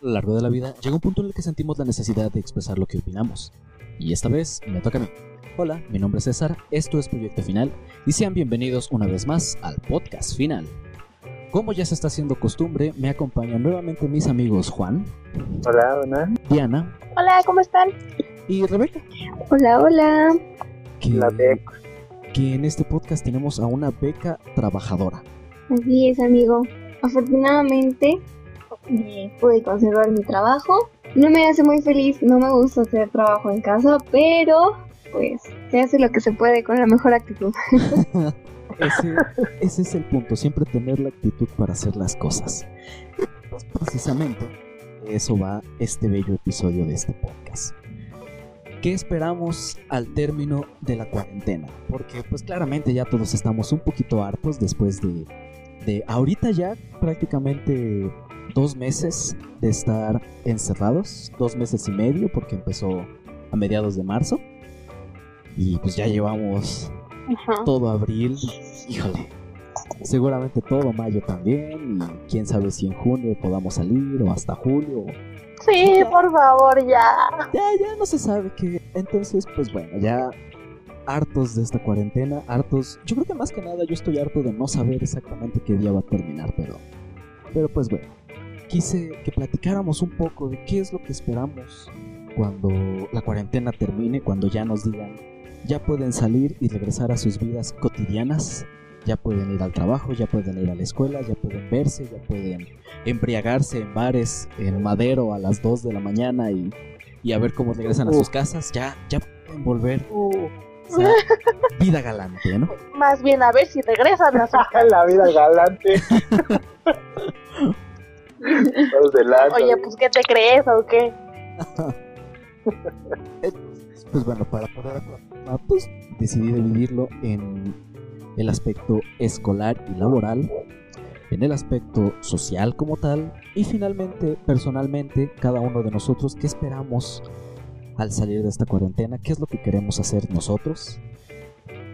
A lo largo de la vida llega un punto en el que sentimos la necesidad de expresar lo que opinamos. Y esta vez me toca a mí. Hola, mi nombre es César, esto es Proyecto Final y sean bienvenidos una vez más al podcast final. Como ya se está haciendo costumbre, me acompañan nuevamente mis amigos Juan. Hola, hola. Diana. Hola, ¿cómo están? Y Rebeca. Hola, hola. Que, La beca. que en este podcast tenemos a una beca trabajadora. Así es, amigo. Afortunadamente pude conservar mi trabajo. No me hace muy feliz, no me gusta hacer trabajo en casa, pero pues se hace lo que se puede con la mejor actitud. Ese, es el punto, siempre tener la actitud para hacer las cosas. Pues precisamente eso va este bello episodio de este podcast. ¿Qué esperamos al término de la cuarentena? Porque pues claramente ya todos estamos un poquito hartos después de, de ahorita ya prácticamente dos meses de estar encerrados, dos meses y medio porque empezó a mediados de marzo y pues ya llevamos Ajá. todo abril, híjole, seguramente todo mayo también, y quién sabe si en junio podamos salir o hasta julio. Sí, por favor, ya. Ya, ya no se sabe que. Entonces, pues bueno, ya hartos de esta cuarentena, hartos. Yo creo que más que nada yo estoy harto de no saber exactamente qué día va a terminar, pero. Pero pues bueno, quise que platicáramos un poco de qué es lo que esperamos cuando la cuarentena termine, cuando ya nos digan ya pueden salir y regresar a sus vidas cotidianas, ya pueden ir al trabajo, ya pueden ir a la escuela, ya pueden verse, ya pueden embriagarse en bares en Madero a las 2 de la mañana y, y a ver cómo regresan a sus casas, ya, ya pueden volver o sea, vida galante, ¿no? más bien a ver si regresan a su la vida galante. Lanza. Oye, pues ¿qué te crees o qué? Pues bueno, para poder pues decidí dividirlo en el aspecto escolar y laboral, en el aspecto social como tal, y finalmente, personalmente, cada uno de nosotros, ¿qué esperamos al salir de esta cuarentena? ¿Qué es lo que queremos hacer nosotros?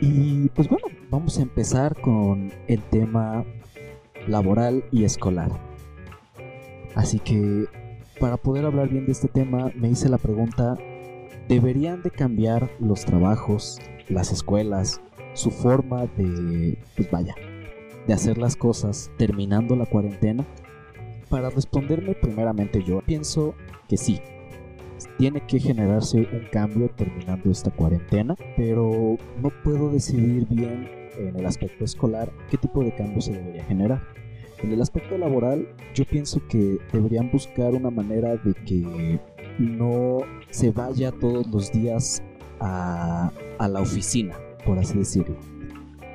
Y pues bueno, vamos a empezar con el tema laboral y escolar. Así que para poder hablar bien de este tema me hice la pregunta, ¿deberían de cambiar los trabajos, las escuelas, su forma de, pues vaya, de hacer las cosas terminando la cuarentena? Para responderme primeramente yo pienso que sí. Tiene que generarse un cambio terminando esta cuarentena, pero no puedo decidir bien en el aspecto escolar qué tipo de cambio se debería generar. En el aspecto laboral, yo pienso que deberían buscar una manera de que no se vaya todos los días a, a la oficina, por así decirlo.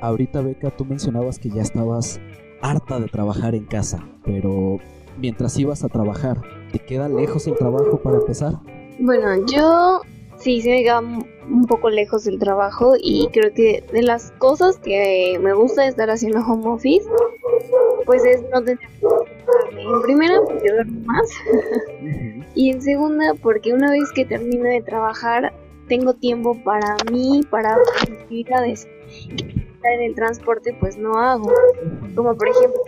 Ahorita, Beca, tú mencionabas que ya estabas harta de trabajar en casa, pero mientras ibas a trabajar, ¿te queda lejos el trabajo para empezar? Bueno, yo sí, sí me queda un poco lejos del trabajo y creo que de las cosas que me gusta estar haciendo home office, pues es no tener. En primera, porque duermo más. Y en segunda, porque una vez que termino de trabajar, tengo tiempo para mí, para mis actividades. En el transporte, pues no hago. Como por ejemplo,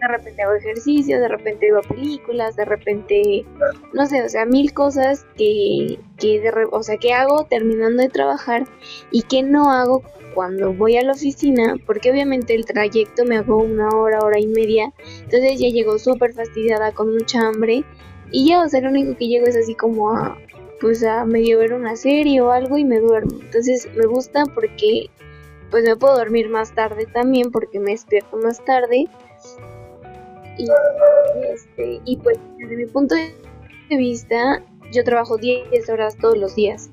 de repente hago ejercicio, de repente veo películas, de repente, no sé, o sea, mil cosas que, que de o sea, que hago terminando de trabajar y que no hago cuando voy a la oficina, porque obviamente el trayecto me hago una hora, hora y media, entonces ya llego súper fastidiada con mucha hambre y ya, o sea, lo único que llego es así como a, pues a medio ver una serie o algo y me duermo. Entonces me gusta porque pues me puedo dormir más tarde también porque me despierto más tarde. Y, este, y pues desde mi punto de vista, yo trabajo 10 horas todos los días.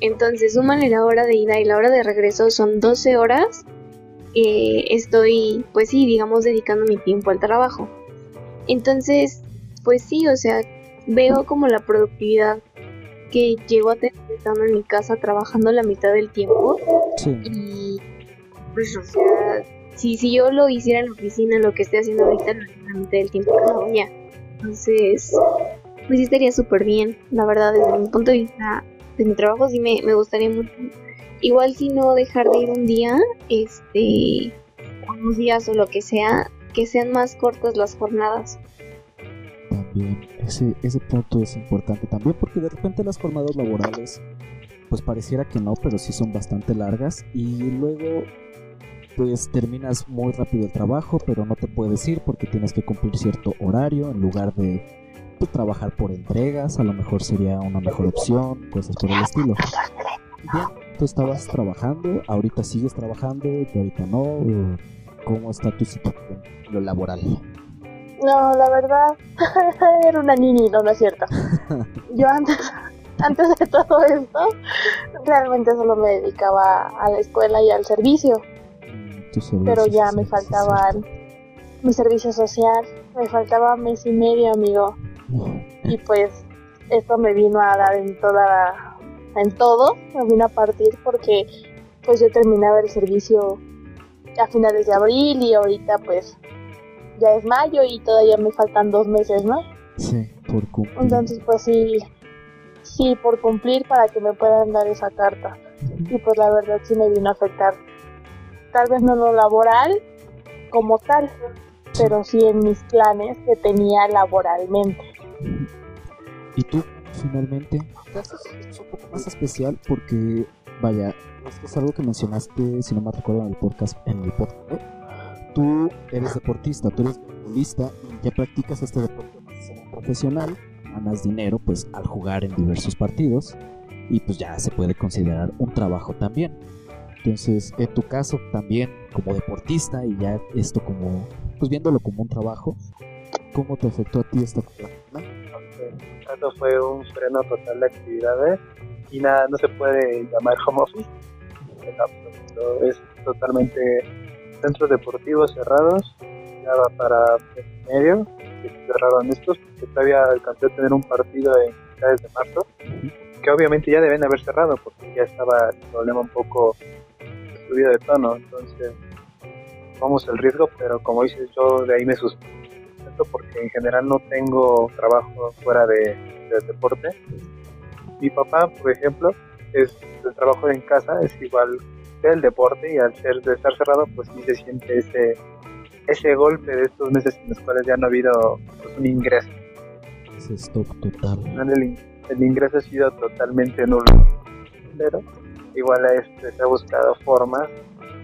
Entonces, súmale la hora de ida y la hora de regreso, son 12 horas. eh, estoy, pues sí, digamos, dedicando mi tiempo al trabajo. Entonces, pues sí, o sea, veo como la productividad que llego a tener estando en mi casa trabajando la mitad del tiempo Sí. y pues o sea si, si yo lo hiciera en la oficina lo que estoy haciendo ahorita haría la mitad del tiempo hago ya entonces pues sí estaría súper bien la verdad desde mi punto de vista de mi trabajo sí me, me gustaría mucho igual si no dejar de ir un día este unos días o lo que sea que sean más cortas las jornadas. También ese, ese punto es importante también porque de repente las jornadas laborales pues pareciera que no, pero sí son bastante largas y luego pues terminas muy rápido el trabajo, pero no te puedes ir porque tienes que cumplir cierto horario en lugar de pues, trabajar por entregas, a lo mejor sería una mejor opción, cosas por el estilo. Bien, tú estabas trabajando, ahorita sigues trabajando, ahorita no, ¿cómo está tu situación lo laboral? No, la verdad, era una niña, no, es cierto. Yo antes, antes de todo esto, realmente solo me dedicaba a la escuela y al servicio. Pero ya me faltaban mi servicio social, me faltaba mes y medio, amigo. Y pues esto me vino a dar en toda en todo, me vino a partir porque pues yo terminaba el servicio a finales de abril y ahorita pues ya es mayo y todavía me faltan dos meses, ¿no? Sí, por cumplir. Entonces pues sí, sí, por cumplir para que me puedan dar esa carta. Y pues la verdad sí me vino a afectar. Tal vez no lo laboral como tal, pero sí en mis planes que tenía laboralmente. Y tú, finalmente, es un poco más especial porque, vaya, esto es algo que mencionaste, si no me recuerdo, en el podcast, en el podcast. Tú eres deportista, tú eres futbolista y ya practicas este deporte profesional, ganas dinero pues al jugar en diversos partidos y pues ya se puede considerar un trabajo también. Entonces, en tu caso también como deportista y ya esto como, pues viéndolo como un trabajo, ¿cómo te afectó a ti esta cuarentena? Esto fue un freno total de actividades y nada, no se puede llamar home office. Es totalmente centros deportivos cerrados, ya va para medio, que cerraron estos, porque todavía alcancé a tener un partido en finales de marzo, que obviamente ya deben haber cerrado, porque ya estaba el problema un poco subido de tono, entonces vamos el riesgo, pero como dices, yo de ahí me suspendo porque en general no tengo trabajo fuera de, del deporte. Mi papá, por ejemplo, es el trabajo en casa es igual que el deporte y al ser de estar cerrado, pues sí se siente ese ese golpe de estos meses en los cuales ya no ha habido pues, un ingreso. Ese stop total. El, el ingreso ha sido totalmente nulo, pero igual este, se ha buscado formas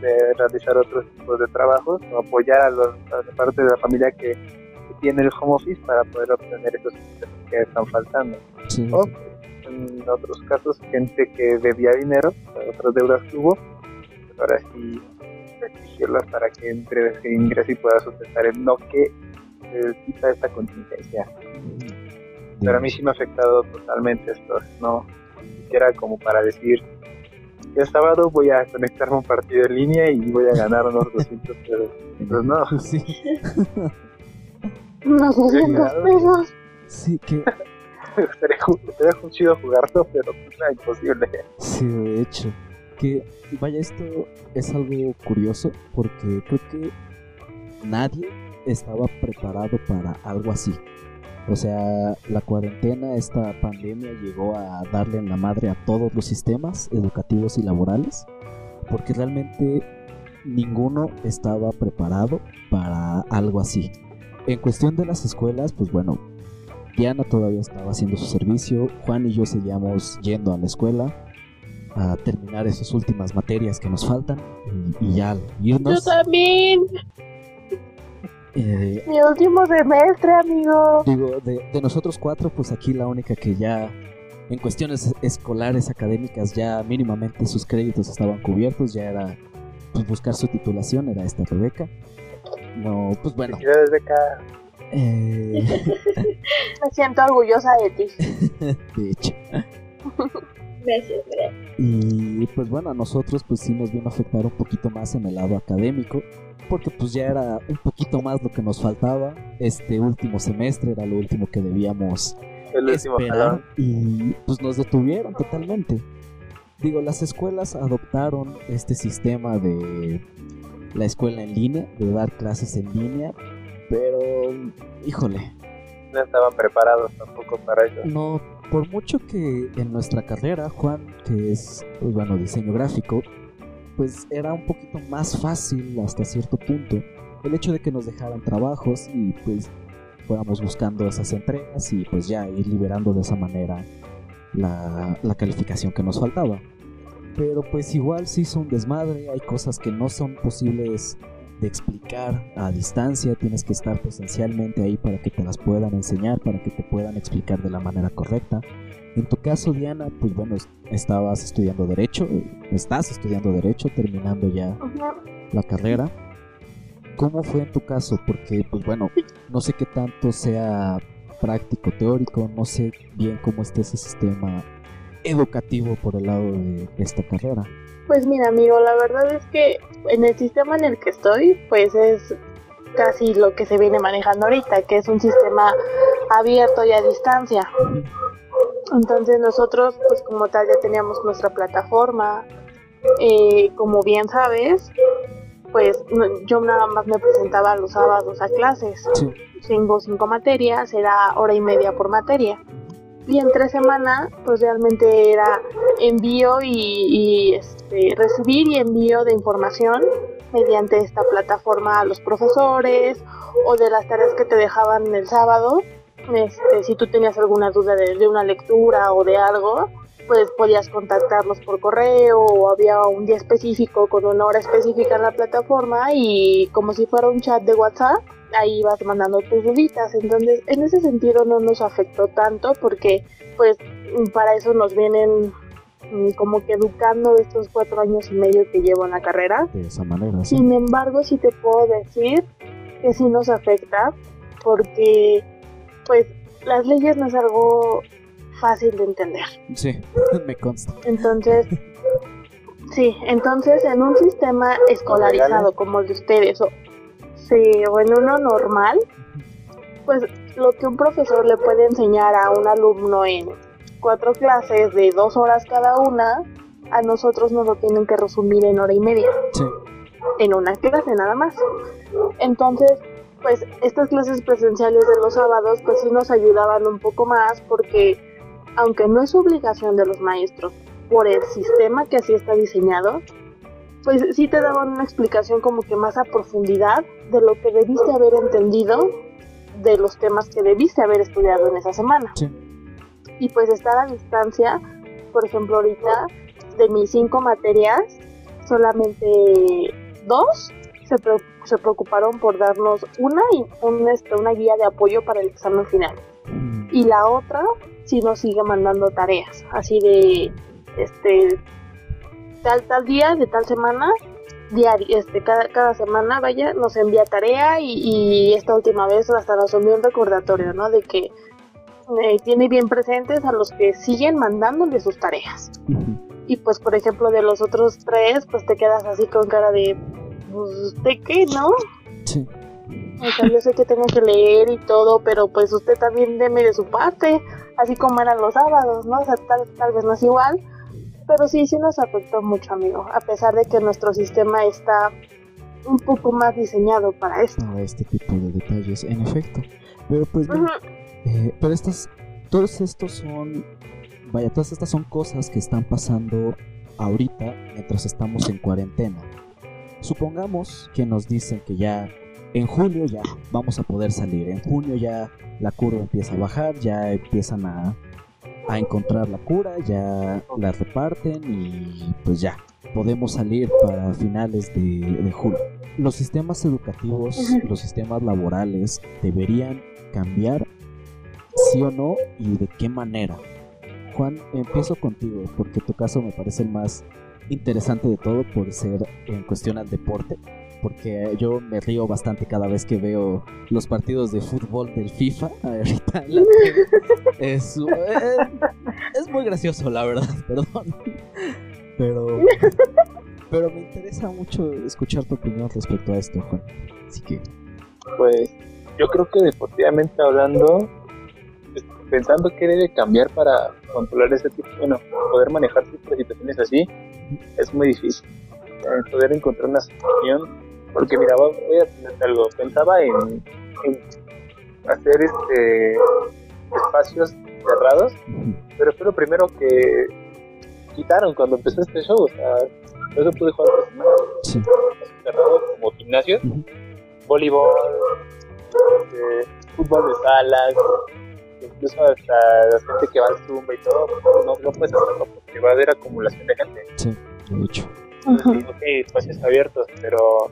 de realizar otros tipos de trabajos o apoyar a, los, a la parte de la familia que tiene el home office para poder obtener esos que están faltando. Sí. O en otros casos, gente que debía dinero, otras deudas que hubo, ahora sí exigirlas para que entre que ingrese y pueda sustentar el no que quita esta contingencia. Pero a mí sí me ha afectado totalmente esto, no siquiera como para decir, el sábado voy a conectarme a un partido en línea y voy a ganar unos 200 pesos. Pues no. Sí. Unos 200 pesos. Sí, que. Sería, sería chido jugarlo, pero era imposible. Sí, de hecho. Que, vaya, esto es algo curioso porque creo que nadie estaba preparado para algo así. O sea, la cuarentena, esta pandemia llegó a darle en la madre a todos los sistemas educativos y laborales, porque realmente ninguno estaba preparado para algo así. En cuestión de las escuelas, pues bueno, Diana todavía estaba haciendo su servicio, Juan y yo seguíamos yendo a la escuela a terminar esas últimas materias que nos faltan y, y ya irnos. Yo también. Eh, Mi último semestre, amigo. digo, de, de nosotros cuatro, pues aquí la única que ya en cuestiones escolares, académicas, ya mínimamente sus créditos estaban cubiertos, ya era pues, buscar su titulación, era esta Rebeca. No, pues bueno. Eh, Me siento orgullosa de ti. de hecho. Gracias, gracias. Y pues bueno, a nosotros pues sí nos vino a afectar un poquito más en el lado académico, porque pues ya era un poquito más lo que nos faltaba. Este último semestre era lo último que debíamos El último esperar jalón. y pues nos detuvieron totalmente. Digo, las escuelas adoptaron este sistema de la escuela en línea, de dar clases en línea, pero híjole, No estaban preparados tampoco para eso. no, por mucho que en nuestra carrera, Juan, que es, pues, bueno, diseño gráfico, pues era un poquito más fácil hasta cierto punto, el hecho de que nos dejaran trabajos y pues fuéramos buscando esas entregas y pues ya ir liberando de esa manera la, la calificación que nos faltaba. Pero pues igual se hizo un desmadre, hay cosas que no son posibles de explicar a distancia, tienes que estar presencialmente ahí para que te las puedan enseñar, para que te puedan explicar de la manera correcta. En tu caso, Diana, pues bueno, estabas estudiando Derecho, estás estudiando Derecho, terminando ya la carrera. ¿Cómo fue en tu caso? Porque, pues bueno, no sé qué tanto sea práctico, teórico, no sé bien cómo esté ese sistema educativo por el lado de esta carrera. Pues mira, amigo, la verdad es que en el sistema en el que estoy, pues es casi lo que se viene manejando ahorita, que es un sistema abierto y a distancia. Entonces nosotros, pues como tal, ya teníamos nuestra plataforma. Eh, como bien sabes, pues yo nada más me presentaba los sábados a clases. Tengo cinco materias, era hora y media por materia. Y entre semana, pues realmente era envío y, este, recibir y envío de información mediante esta plataforma a los profesores o de las tareas que te dejaban el sábado. Este, si tú tenías alguna duda de, una lectura o de algo, pues podías contactarlos por correo o había un día específico con una hora específica en la plataforma y como si fuera un chat de WhatsApp, ahí vas mandando tus duditas. Entonces, en ese sentido no nos afectó tanto porque pues para eso nos vienen mm, como que educando estos cuatro años y medio que llevo en la carrera. De esa manera. Sin embargo, sí te puedo decir que sí nos afecta porque pues las leyes no es algo fácil de entender. Sí, me consta. Entonces, sí, entonces en un sistema escolarizado como el de ustedes, o, sí, o en uno normal, pues lo que un profesor le puede enseñar a un alumno en cuatro clases de dos horas cada una, a nosotros nos lo tienen que resumir en hora y media. Sí. En una clase nada más. Entonces, pues estas clases presenciales de los sábados pues sí nos ayudaban un poco más porque aunque no es obligación de los maestros por el sistema que así está diseñado, pues sí te daban una explicación como que más a profundidad de lo que debiste haber entendido de los temas que debiste haber estudiado en esa semana. Y pues estar a distancia, por ejemplo ahorita, de mis cinco materias, solamente dos se, se preocuparon por darnos una, un, este, una guía de apoyo para el examen final. Mm. Y la otra sí nos sigue mandando tareas, así de, este, tal, tal día, de tal semana, diario, este, cada, cada semana, vaya, nos envía tarea y, esta última vez hasta nos envió un recordatorio, ¿no? De que eh, tiene bien presentes a los que siguen mandándole sus tareas. Y pues, por ejemplo, de los otros tres, pues te quedas así con cara de, pues, ¿de qué, no? Sí. O sea, yo sé que tengo que leer y todo, pero pues usted también deme de su parte, así como eran los sábados, ¿no? O sea, tal, tal vez no es igual, pero sí, sí nos afectó mucho, amigo, a pesar de que nuestro sistema está un poco más diseñado para esto. Para este tipo de detalles, en efecto. Pero pues, eh, pero estas, todos estos son, vaya, todas estas son cosas que están pasando ahorita mientras estamos en cuarentena. Supongamos que nos dicen que ya en julio ya vamos a poder salir, en junio ya la curva empieza a bajar, ya empiezan a, encontrar la cura, ya la reparten y pues ya podemos salir para finales de, de julio. Los sistemas educativos, los sistemas laborales deberían cambiar, sí o no, y de qué manera. Juan, empiezo contigo, porque tu caso me parece el más interesante de todo por ser en cuestión al deporte, porque yo me río bastante cada vez que veo los partidos de fútbol del FIFA. Ahorita es, eh, es muy gracioso, la verdad, perdón. Pero, pero me interesa mucho escuchar tu opinión respecto a esto, Juan. Así que. Pues yo creo que deportivamente hablando, pensando que debe cambiar para controlar este tipo, bueno, poder manejar situaciones así, es muy difícil. Eh, poder encontrar una situación, porque mira, voy a tener algo, pensaba en, hacer este espacios cerrados, pero fue lo primero que quitaron cuando empezó este show, o sea, eso pude jugar por semana. Cerrado como gimnasio, voleibol, este, fútbol de salas, incluso hasta la gente que va al Zumba y todo, no, no puedes hacerlo porque va a haber acumulación de gente. Sí, de hecho. Entonces, sí, ok, espacios abiertos, pero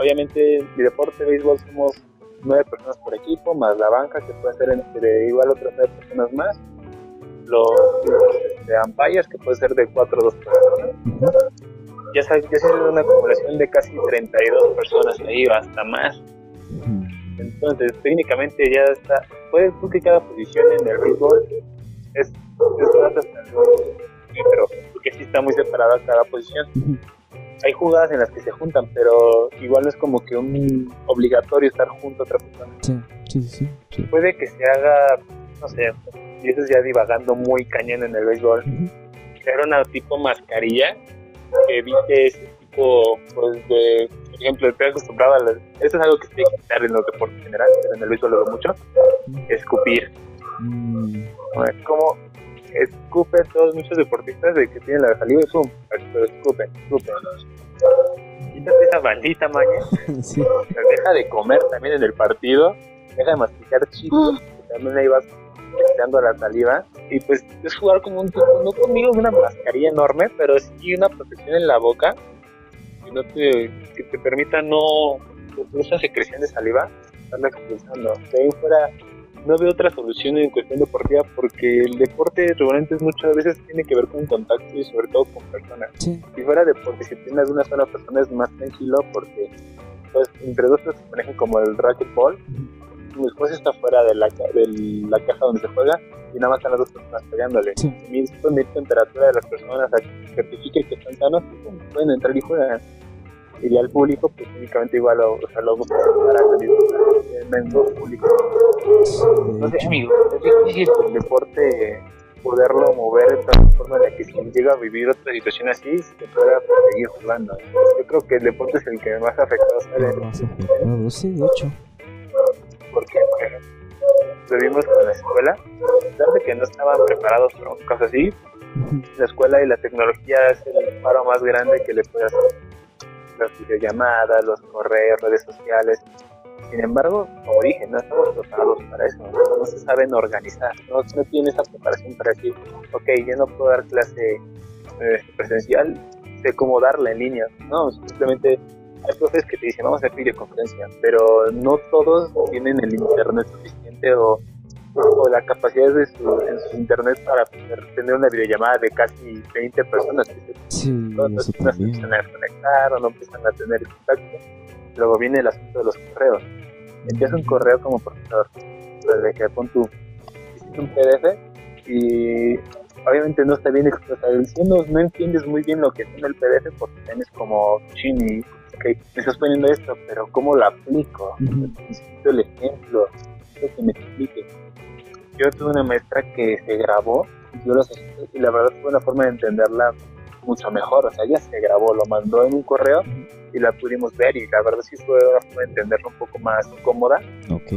obviamente mi deporte béisbol somos nueve personas por equipo, más la banca que puede ser entre igual otras nueve personas más, los, los este, umpires que puede ser de cuatro o dos personas. Ya se, ya ha una acumulación de casi 32 personas ahí hasta más. Entonces, técnicamente ya está. Puedes tú que cada posición en el béisbol es, es más hasta el- pero porque sí está muy separada cada posición. Hay jugadas en las que se juntan, pero igual no es como que un obligatorio estar junto a otra persona. Sí, sí, sí, sí. Puede que se haga, no sé, y eso es ya divagando muy cañón en el béisbol, Ujú. era una tipo mascarilla que evite ese tipo, pues, de, por ejemplo, estoy acostumbrado a las, eso es algo que se tiene que quitar en los deportes en general, pero en el béisbol lo veo mucho, escupir. Mm, Es como escupen todos muchos deportistas de que tienen la saliva y zoom, pero escupen, escupen. Quítate esa maldita maña, sí. pero deja de comer también en el partido, deja de masticar chicos, que también ahí vas echando la saliva, y pues es jugar como un tipo, no conmigo una mascarilla enorme, pero sí una protección en la boca, que, no te, que te permita no, esa secreción de saliva, estarla expulsando. De ahí fuera, no veo otra solución en cuestión deportiva porque el deporte es muchas veces tiene que ver con contacto y sobre todo con personas. Sí. Si fuera de por disciplinas de una sola persona es más tranquilo porque pues entre dos se manejan como el racquetball después está fuera de la, de la caja donde se juega y nada más están las dos personas pegándole. Sí. Y medir temperatura de las personas a que están sanos pum, pueden entrar y juegan. Y ya el público, pues técnicamente igual o sea, lo para el mismo en dos públicos. Sí, de No sé, hecho. amigo, es difícil el deporte poderlo mover de tal forma en la que si llega a vivir otra situación así, se pueda seguir jugando. Yo creo que el deporte es el que más afectado sale, Más afectado, sí, de hecho. porque, por ejemplo, lo vimos con la escuela, a pesar de que no estaban preparados para un caso así, la escuela y la tecnología es el paro más grande que le puede hacer. Las videollamadas, los correos, redes sociales. Sin embargo, como dije, no estamos preparados para eso. No se saben organizar. No, tienen esa preparación para decir, ok, yo no puedo dar clase eh, presencial, sé cómo darla en línea. No, simplemente hay profes que te dicen, vamos a hacer videoconferencia, pero no todos tienen el internet suficiente o, o la capacidad de su, en su internet para poder tener una videollamada de casi 20 personas. que Sí, ¿no? no empiezan a desconectar o no empiezan a tener contacto. Luego viene el asunto de los correos. Envías un correo como profesor, desde que pon tu hiciste un PDF y obviamente no está bien expresado. Si no, no entiendes muy bien lo que tiene el PDF porque tienes como chini, ok, me estás poniendo esto, pero ¿cómo lo aplico? Necesito el ejemplo, necesito que me explique. Yo tuve una maestra que se grabó y yo los y la verdad fue una forma de entenderla mucho mejor. O sea, ella se grabó, lo mandó en un correo y la pudimos ver y la verdad sí fue una forma de entenderla un poco más cómoda. Ok.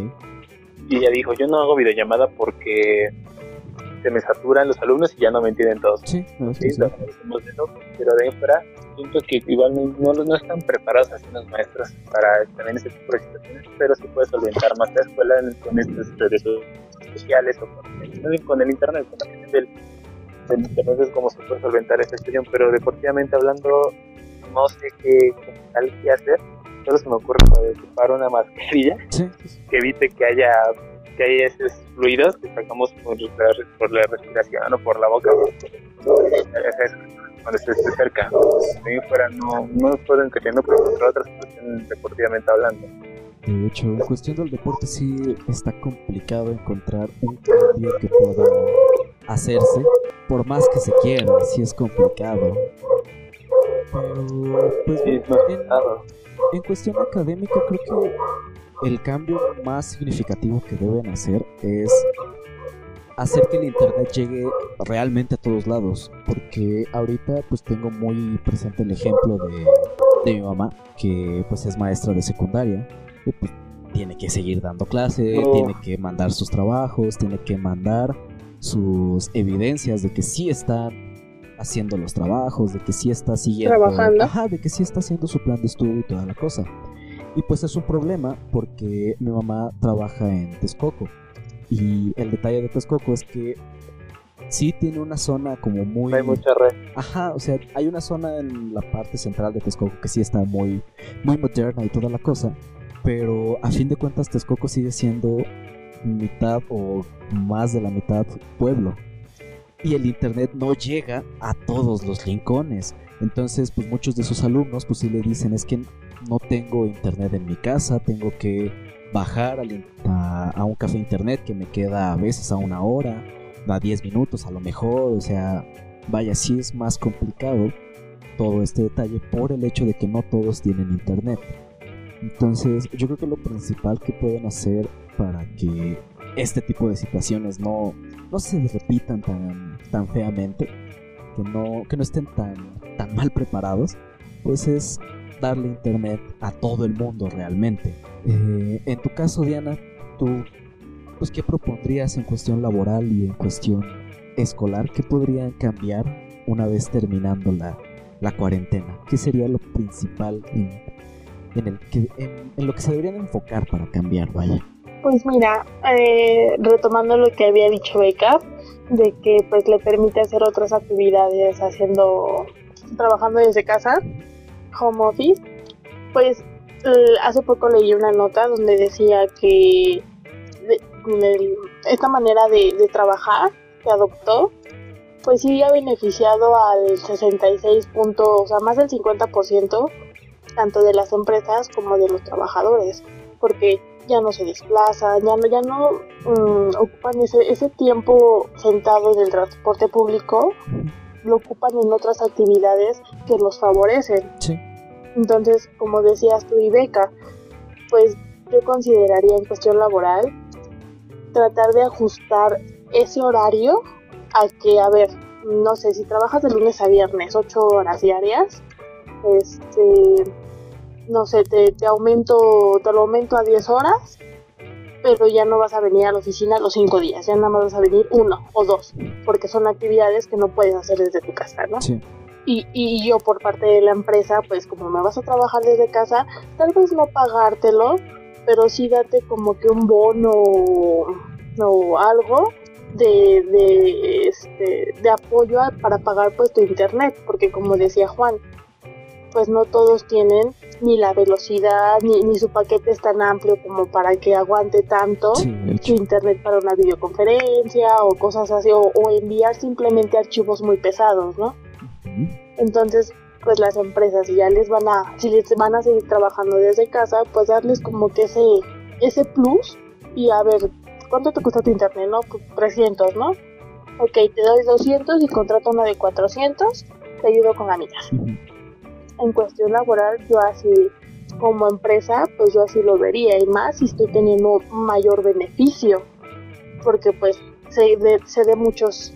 Y ella dijo, yo no hago videollamada porque se me saturan los alumnos y ya no me entienden todos. Sí, no, Sí, sí, sí. lo conocemos de eso, pero de ahí fuera siento que igual no, no, no están preparados así los maestros para también ese tipo de situaciones, pero sí puede solventar más la escuela en- con estas redes sociales o con, con el internet, con la cuestión del, del internet es como se puede solventar esta situación, pero deportivamente hablando no sé qué como tal qué hacer, solo se me ocurre ocupar una mascarilla Sí, que evite que haya que haya esos fluidos que sacamos por la, por la respiración o por la boca. Cuando se esté cerca. Ahí fuera no, no puedo entendiendo pero por otras situaciones deportivamente hablando De hecho, en cuestión del deporte sí está complicado encontrar un cambio que pueda hacerse, por más que se quiera, sí es complicado. Pero, pues en, en cuestión académica creo que el cambio más significativo que deben hacer es hacer que el internet llegue realmente a todos lados porque ahorita pues tengo muy presente el ejemplo de, de mi mamá que pues es maestra de secundaria pues tiene que seguir dando clase, Oh. tiene que mandar sus trabajos, tiene que mandar sus evidencias de que sí están haciendo los trabajos, de que sí está siguiendo, Trabajando. ajá, de que sí está haciendo su plan de estudio y toda la cosa. Y pues es un problema porque mi mamá trabaja en Texcoco. Y el detalle de Texcoco es que sí tiene una zona como muy... Hay mucha red. Ajá, o sea, hay una zona en la parte central de Texcoco que sí está muy, muy moderna y toda la cosa. Pero a fin de cuentas Texcoco sigue siendo mitad o más de la mitad pueblo. Y el internet no llega a todos los rincones. Entonces, pues muchos de sus alumnos pues sí le dicen es que no tengo internet en mi casa, tengo que bajar a, a, un café internet que me queda a veces a una hora, a 10 minutos a lo mejor, o sea, vaya, sí es más complicado todo este detalle por el hecho de que no todos tienen internet. Entonces, yo creo que lo principal que pueden hacer para que este tipo de situaciones no, no se repitan tan, tan feamente, que no, que no estén tan, tan mal preparados, pues es darle internet a todo el mundo realmente. Eh, en tu caso, Diana, tú, pues, ¿qué propondrías en cuestión laboral y en cuestión escolar? ¿Qué podrían cambiar una vez terminando la, la cuarentena? ¿Qué sería lo principal en, en en, lo que se deberían enfocar para cambiar, vaya? Pues mira, eh, retomando lo que había dicho Beca, de que pues le permite hacer otras actividades haciendo, trabajando desde casa, home office, pues hace poco leí una nota donde decía que esta manera de, de, trabajar que adoptó, pues sí ha beneficiado al 66 puntos, o sea, más del 50%, tanto de las empresas como de los trabajadores, porque ya no se desplazan, ya no, ya no um, ocupan ese, ese tiempo sentado en el transporte público, lo ocupan en otras actividades que los favorecen. Sí. Entonces, como decías tú y Beca, pues yo consideraría en cuestión laboral tratar de ajustar ese horario a que, a ver, no sé, si trabajas de lunes a viernes, 8 horas diarias, este, no sé, te, te aumento, te lo aumento a 10 horas, pero ya no vas a venir a la oficina los 5 días, ya nada más vas a venir uno o dos, porque son actividades que no puedes hacer desde tu casa, ¿no? Sí. Y, y, yo por parte de la empresa, pues como me vas a trabajar desde casa, tal vez no pagártelo, pero sí date como que un bono o algo de, de, este, de apoyo para pagar pues tu internet, porque como decía Juan, pues no todos tienen ni la velocidad ni, ni su paquete es tan amplio como para que aguante tanto Sí, su internet para una videoconferencia o cosas así, o, o enviar simplemente archivos muy pesados, ¿no? Entonces, pues las empresas ya les van a, si les van a seguir trabajando desde casa, pues darles como que ese, ese plus y a ver, ¿cuánto te cuesta tu internet? No, pues 300, ¿no? Ok, te doy 200 y contrato una de 400, te ayudo con la mitad. En cuestión laboral, yo así, como empresa, pues yo así lo vería, y más si estoy teniendo mayor beneficio, porque pues sé de, sé de muchos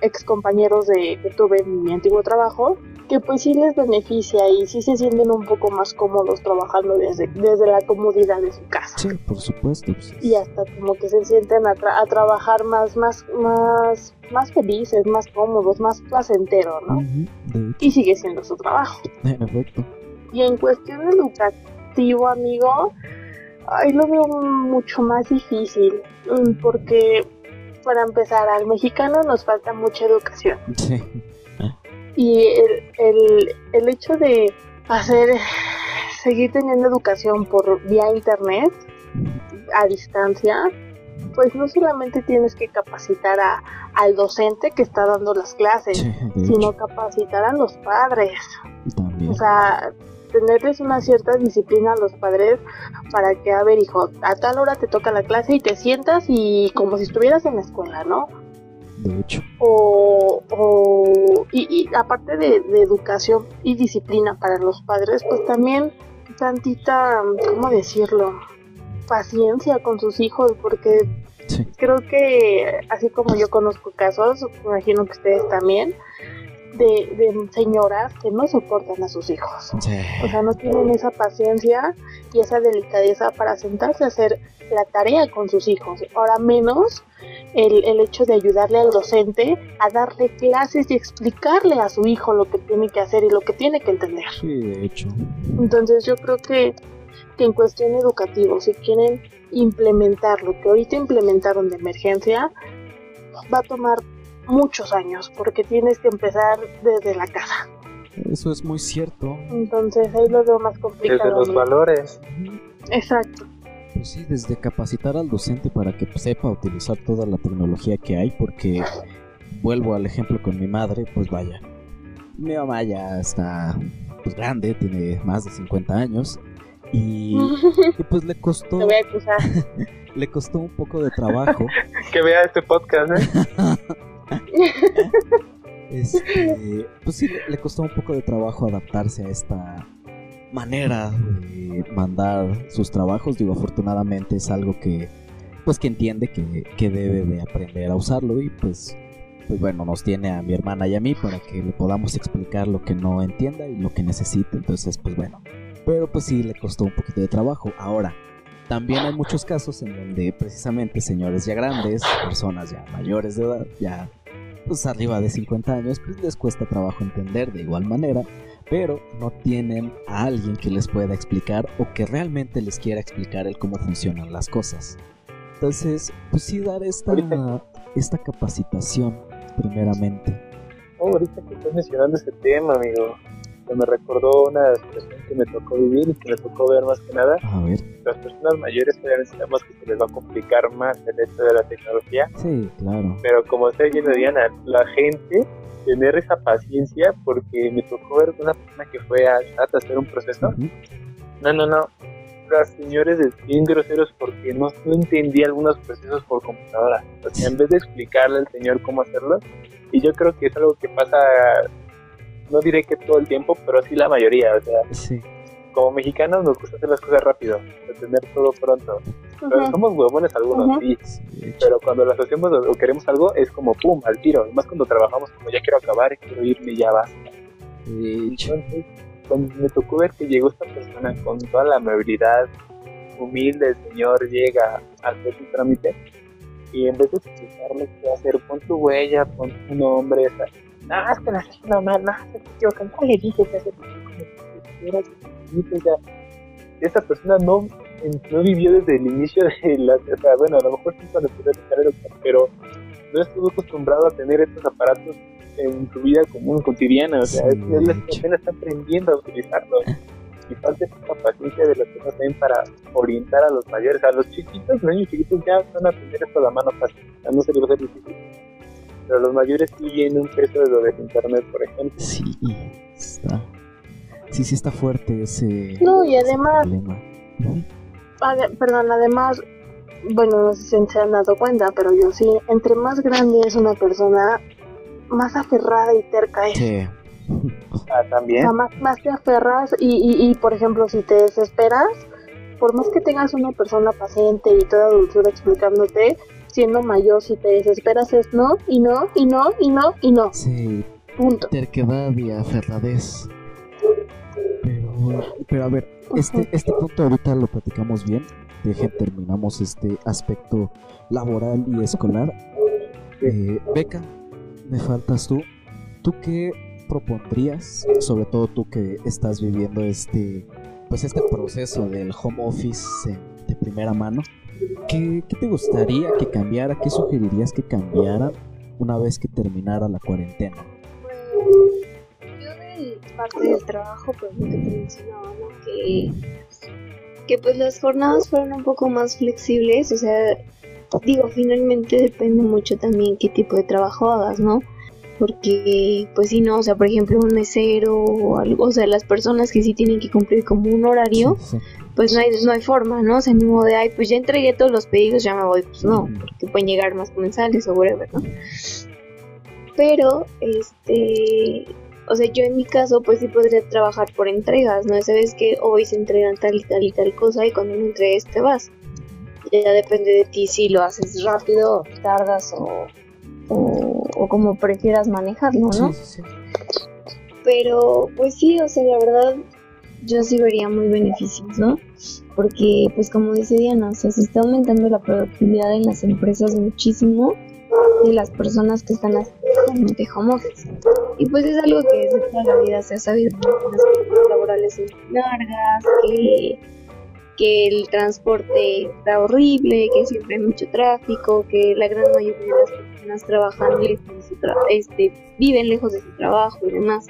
ex compañeros de, que tuve en mi antiguo trabajo, que pues sí les beneficia y sí se sienten un poco más cómodos trabajando desde, desde la comodidad de su casa. Sí, por supuesto. pues, Y hasta como que se sienten a, tra- a trabajar más, más, más, más felices, más cómodos, más placentero, ¿no? Y sigue siendo su trabajo. en efecto. Y en cuestión educativo, amigo, ahí lo veo mucho más difícil, mm, porque para empezar, al mexicano nos falta mucha educación. Sí. Y el, el, el hecho de hacer, seguir teniendo educación por vía internet, a distancia, pues no solamente tienes que capacitar a, al docente que está dando las clases, Sí, sino capacitar a los padres. también. O sea, tenerles una cierta disciplina a los padres para que, a ver, hijo, a tal hora te toca la clase y te sientas y como si estuvieras en la escuela, ¿no? De hecho. O, o y, y aparte de, de educación y disciplina para los padres, pues también tantita, ¿cómo decirlo? Paciencia con sus hijos, porque Sí. creo que así como yo conozco casos, me imagino que ustedes también, de, de señoras que no soportan a sus hijos. Sí. O sea, no tienen esa paciencia y esa delicadeza para sentarse a hacer la tarea con sus hijos. Ahora menos el, el hecho de ayudarle al docente a darle clases y explicarle a su hijo lo que tiene que hacer y lo que tiene que entender. Sí, de hecho. Entonces yo creo que que en cuestión educativa, si quieren implementar lo que ahorita implementaron de emergencia, va a tomar muchos años porque tienes que empezar desde la casa. Eso es muy cierto. Entonces ahí lo veo más complicado. Desde los valores. Exacto. Pues sí, desde capacitar al docente para que sepa utilizar toda la tecnología que hay, porque vuelvo al ejemplo con mi madre, pues vaya, mi mamá ya está pues grande, tiene más de 50 años y, y pues le costó Te voy a acusar. le costó un poco de trabajo Que vea este podcast, ¿eh? este, pues sí, le, le costó un poco de trabajo adaptarse a esta manera de mandar sus trabajos. Digo, afortunadamente es algo que, pues que entiende que, que debe de aprender a usarlo y pues, pues bueno, nos tiene a mi hermana y a mí para que le podamos explicar lo que no entienda y lo que necesite. Entonces, pues bueno, pero pues sí le costó un poquito de trabajo. Ahora, también hay muchos casos en donde precisamente señores ya grandes, personas ya mayores de edad, ya pues arriba de 50 años, pues les cuesta trabajo entender de igual manera, pero no tienen a alguien que les pueda explicar o que realmente les quiera explicar el cómo funcionan las cosas. Entonces, pues sí dar esta, Ahorita- esta capacitación primeramente. Oh, ahorita que estás mencionando este tema, amigo, se me recordó una situación que me tocó vivir y que me tocó ver más que nada. A ver, Las personas mayores obviamente sabemos que se les va a complicar más el hecho de la tecnología, sí, claro. pero como está diciendo Diana, la gente tener esa paciencia porque me tocó ver una persona que fue a a hacer un proceso. Ujú. No, no, no. Los señores de- bien groseros porque no, no entendía algunos procesos por computadora. O sea, en vez de explicarle al señor cómo hacerlo, y yo creo que es algo que pasa, no diré que todo el tiempo, pero sí la mayoría. O sea, Sí, como mexicanos nos gusta hacer las cosas rápido, de tener todo pronto. Pero somos huevones algunos, Ujú. sí. Pero cuando lo hacemos o queremos algo, es como pum, al tiro. Y más cuando trabajamos, como ya quiero acabar, quiero irme, ya hecho. Entonces, cuando me tocó ver que llegó esta persona con toda la amabilidad humilde, el señor llega a hacer su trámite y en vez de explicarle qué hacer, pon tu huella, pon tu nombre, o no, es que la haciendo mal, no, se equivocan, no le dije que hacer ya. Esta persona no, no vivió desde el inicio de la, o sea, bueno, a lo mejor sí cuando empezó a carrera, pero no estuvo acostumbrado a tener estos aparatos en su vida común, cotidiana, o sea, Sí, es- él apenas está aprendiendo a utilizarlos. Y falta esta paciencia de las personas también para orientar a los mayores, a los chiquitos, los niños chiquitos ya van a aprender esto a la mano fácil, a no se les va a ser difícil. Pero los mayores sí vienen un peso de lo de internet, por ejemplo. Sí, está. Sí, sí está fuerte ese, No, y además, problema. Ujú. ade- perdón, además, bueno, no sé si se han dado cuenta, pero yo sí, entre más grande es una persona, más aferrada y terca es. Sí. Ah, O también. sea, más, más te aferras y, y, y, por ejemplo, si te desesperas, por más que tengas una persona paciente y toda dulzura explicándote, siendo mayor, si te desesperas es no, y no, y no, y no, y no. Sí, Punto. terquedad y aferradez. Pero, pero a ver, este, este punto ahorita lo platicamos bien. Dejen, terminamos este aspecto laboral y escolar. Eh, Beca, me faltas tú. ¿Tú qué propondrías? Sobre todo tú que estás viviendo este, pues este proceso del home office en- de primera mano. ¿Qué, ¿Qué te gustaría que cambiara? ¿Qué sugerirías que cambiara una vez que terminara la cuarentena? Parte del trabajo, pues. Que, que pues las jornadas fueron un poco más flexibles, o sea, digo, finalmente depende mucho también qué tipo de trabajo hagas, ¿no? Porque, pues si no, o sea, por ejemplo, un mesero o algo, o sea, las personas que sí tienen que cumplir como un horario, Sí, sí. pues no hay, no hay forma, ¿no? O sea, ni modo de, ay, pues ya entregué todos los pedidos, ya me voy, pues no, porque pueden llegar más comensales o whatever, ¿no? Pero, este, o sea, yo en mi caso, pues sí podría trabajar por entregas, ¿no? Sabes que hoy se entregan tal y tal y tal cosa y cuando me entregues te vas. Ya depende de ti si lo haces rápido, tardas o, o, o como prefieras manejarlo, ¿no? Sí, sí, sí. Pero, pues sí, o sea, la verdad, yo sí vería muy beneficios, ¿no? Porque, pues como dice Diana, o sea, se está aumentando la productividad en las empresas muchísimo de las personas que están haciendo home office. Y pues es algo que desde toda la vida se ha sabido, ¿no? que las laborales son largas, que que el transporte está horrible, que siempre hay mucho tráfico, que la gran mayoría de las personas trabajan lejos de su este, viven lejos de su trabajo y demás.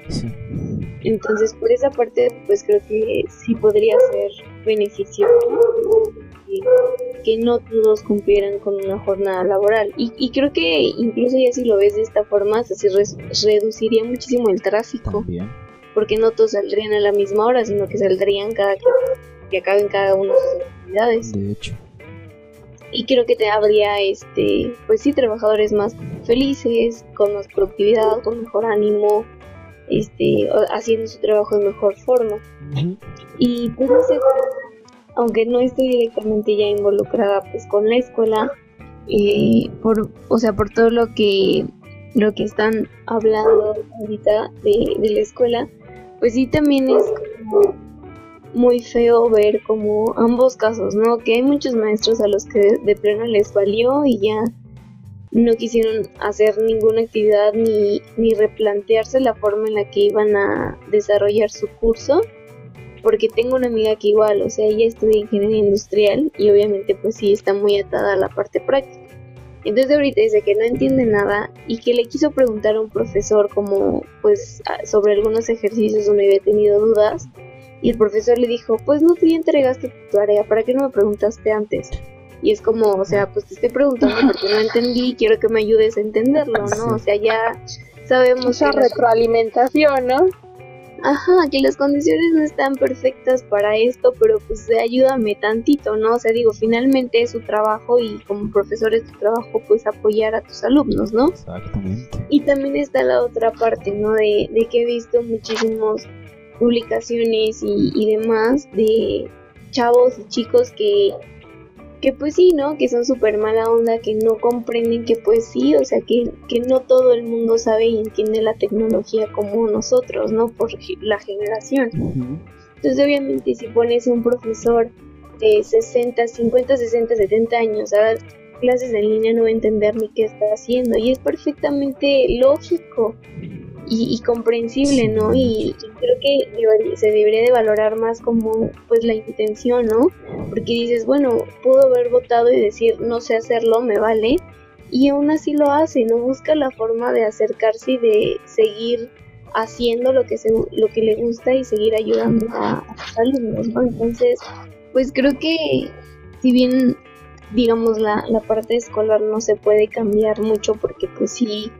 Entonces, por esa parte, pues creo que sí podría ser beneficioso que, no todos cumplieran con una jornada laboral. Y, creo que incluso ya si lo ves de esta forma, se reduciría muchísimo el tráfico. Porque no todos saldrían a la misma hora, sino que saldrían cada que, que acaben cada uno de sus actividades. De hecho. Y creo que te habría, este, pues sí, trabajadores más felices, con más productividad, con mejor ánimo, este, haciendo su trabajo de mejor forma. Y pues no sé, aunque no estoy directamente ya involucrada pues con la escuela, eh, por, o sea, por todo lo que lo que están hablando ahorita de, de la escuela, pues sí también es como muy feo ver como ambos casos, ¿no? Que hay muchos maestros a los que de, pleno les valió y ya no quisieron hacer ninguna actividad ni, ni replantearse la forma en la que iban a desarrollar su curso porque tengo una amiga que igual, o sea, ella estudia ingeniería industrial y obviamente pues sí está muy atada a la parte práctica. Entonces ahorita dice que no entiende nada y que le quiso preguntar a un profesor como pues sobre algunos ejercicios donde había tenido dudas y el profesor le dijo, pues no tú ya entregaste tu tarea, ¿para qué no me preguntaste antes? Y es como, o sea, pues te estoy preguntando porque no entendí y quiero que me ayudes a entenderlo, ¿no? O sea, ya sabemos... Esa retroalimentación, ¿no? ajá, que las condiciones no están perfectas para esto, pero pues ayúdame tantito, ¿no? O sea, digo, finalmente es su trabajo y como profesor es tu trabajo pues apoyar a tus alumnos, ¿no? Exactamente. Y también está la otra parte, ¿no? De, de que he visto muchísimas publicaciones y, y demás de chavos y chicos que que pues sí, ¿no? Que son súper mala onda, que no comprenden que pues sí, o sea, que, que no todo el mundo sabe y entiende la tecnología como nosotros, ¿no? Por la generación. Entonces, obviamente, si pones un profesor de 60, 50, 60, 70 años a dar clases en línea, no va a entender ni qué está haciendo. Y es perfectamente lógico y, comprensible, ¿no? Y, creo que se debería de valorar más como pues la intención, ¿no? Porque dices, bueno, pudo haber votado y decir, no sé hacerlo, me vale, y aún así lo hace, no busca la forma de acercarse y de seguir haciendo lo que se, lo que le gusta y seguir ayudando a, sus alumnos, ¿no? Entonces, pues creo que si bien digamos la, la parte escolar no se puede cambiar mucho porque pues sí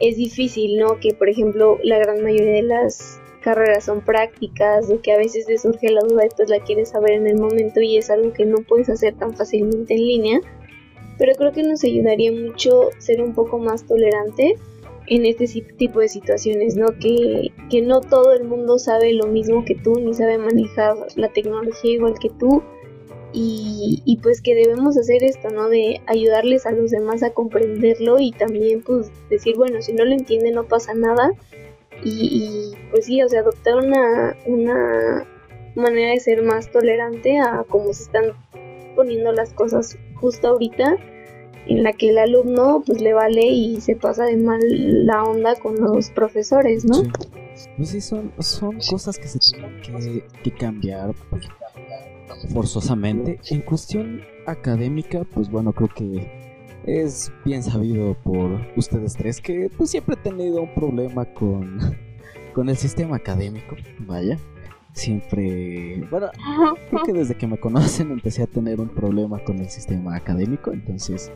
es difícil, ¿no? Que por ejemplo la gran mayoría de las carreras son prácticas, de que a veces te surge la duda y pues la quieres saber en el momento y es algo que no puedes hacer tan fácilmente en línea. Pero creo que nos ayudaría mucho ser un poco más tolerantes en este tipo de situaciones, ¿no? Que, que no todo el mundo sabe lo mismo que tú, ni sabe manejar la tecnología igual que tú y, pues que debemos hacer esto, ¿no? De ayudarles a los demás a comprenderlo y también pues decir, bueno, si no lo entiende no pasa nada y, pues sí, o sea, adoptar una, una manera de ser más tolerante a cómo se están poniendo las cosas justo ahorita en la que el alumno pues le vale y se pasa de mal la onda con los profesores, ¿no? Pues sí, son, son cosas que se tienen que cambiar forzosamente. En cuestión académica, pues bueno, creo que es bien sabido por ustedes tres que pues siempre he tenido un problema con, con el sistema académico, vaya. Siempre, bueno, creo que desde que me conocen empecé a tener un problema con el sistema académico, entonces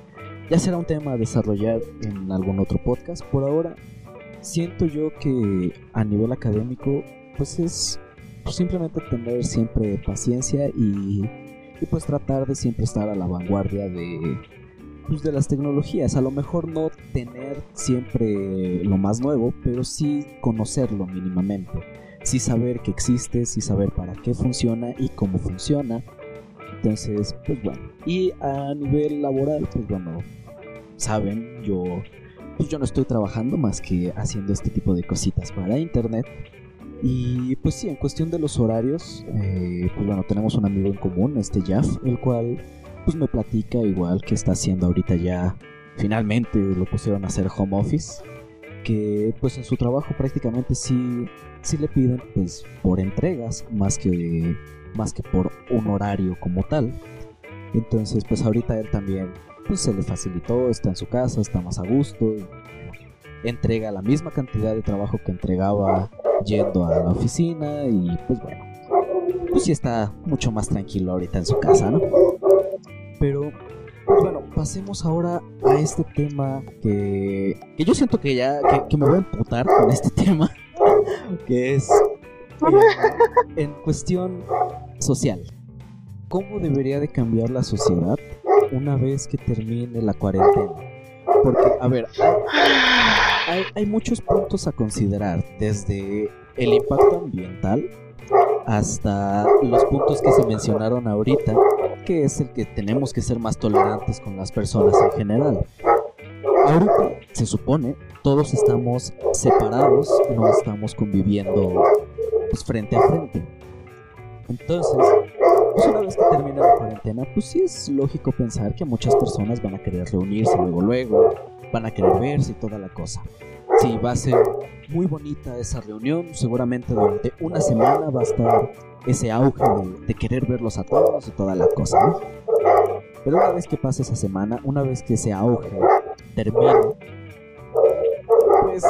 ya será un tema a desarrollar en algún otro podcast. Por ahora, siento yo que a nivel académico, pues es pues simplemente tener siempre paciencia y, pues tratar de siempre estar a la vanguardia de, pues de las tecnologías. A lo mejor no tener siempre lo más nuevo, pero sí conocerlo mínimamente. Sí saber que existe, sí saber para qué funciona y cómo funciona. Entonces, pues bueno. Y a nivel laboral, pues bueno, saben, yo pues yo no estoy trabajando más que haciendo este tipo de cositas para internet. Y pues sí, en cuestión de los horarios, eh, pues bueno, tenemos un amigo en común, este Jeff, el cual pues me platica igual que está haciendo ahorita ya, finalmente lo pusieron a hacer home office. que pues en su trabajo prácticamente sí, sí le piden pues por entregas más que, más que por un horario como tal. Entonces pues ahorita él también pues se le facilitó, está en su casa, está más a gusto, entrega la misma cantidad de trabajo que entregaba yendo a la oficina y pues bueno, pues sí está mucho más tranquilo ahorita en su casa, ¿no? Pero bueno, pasemos ahora a este tema que, que yo siento que ya que, me voy a emputar con este tema, que es en cuestión social. ¿Cómo debería de cambiar la sociedad una vez que termine la cuarentena? Porque, a ver, hay, hay muchos puntos a considerar, desde el impacto ambiental hasta los puntos que se mencionaron ahorita, que es el que tenemos que ser más tolerantes con las personas en general. Ahorita se supone todos estamos separados, no estamos conviviendo pues, frente a frente. Entonces, pues una vez que termine la cuarentena, pues sí es lógico pensar que muchas personas van a querer reunirse luego luego, van a querer verse y toda la cosa. Sí, va a ser muy bonita esa reunión. Seguramente durante una semana va a estar ese auge de, querer verlos a todos y toda la cosa, ¿no? Pero una vez que pase esa semana, una vez que ese auge termine, pues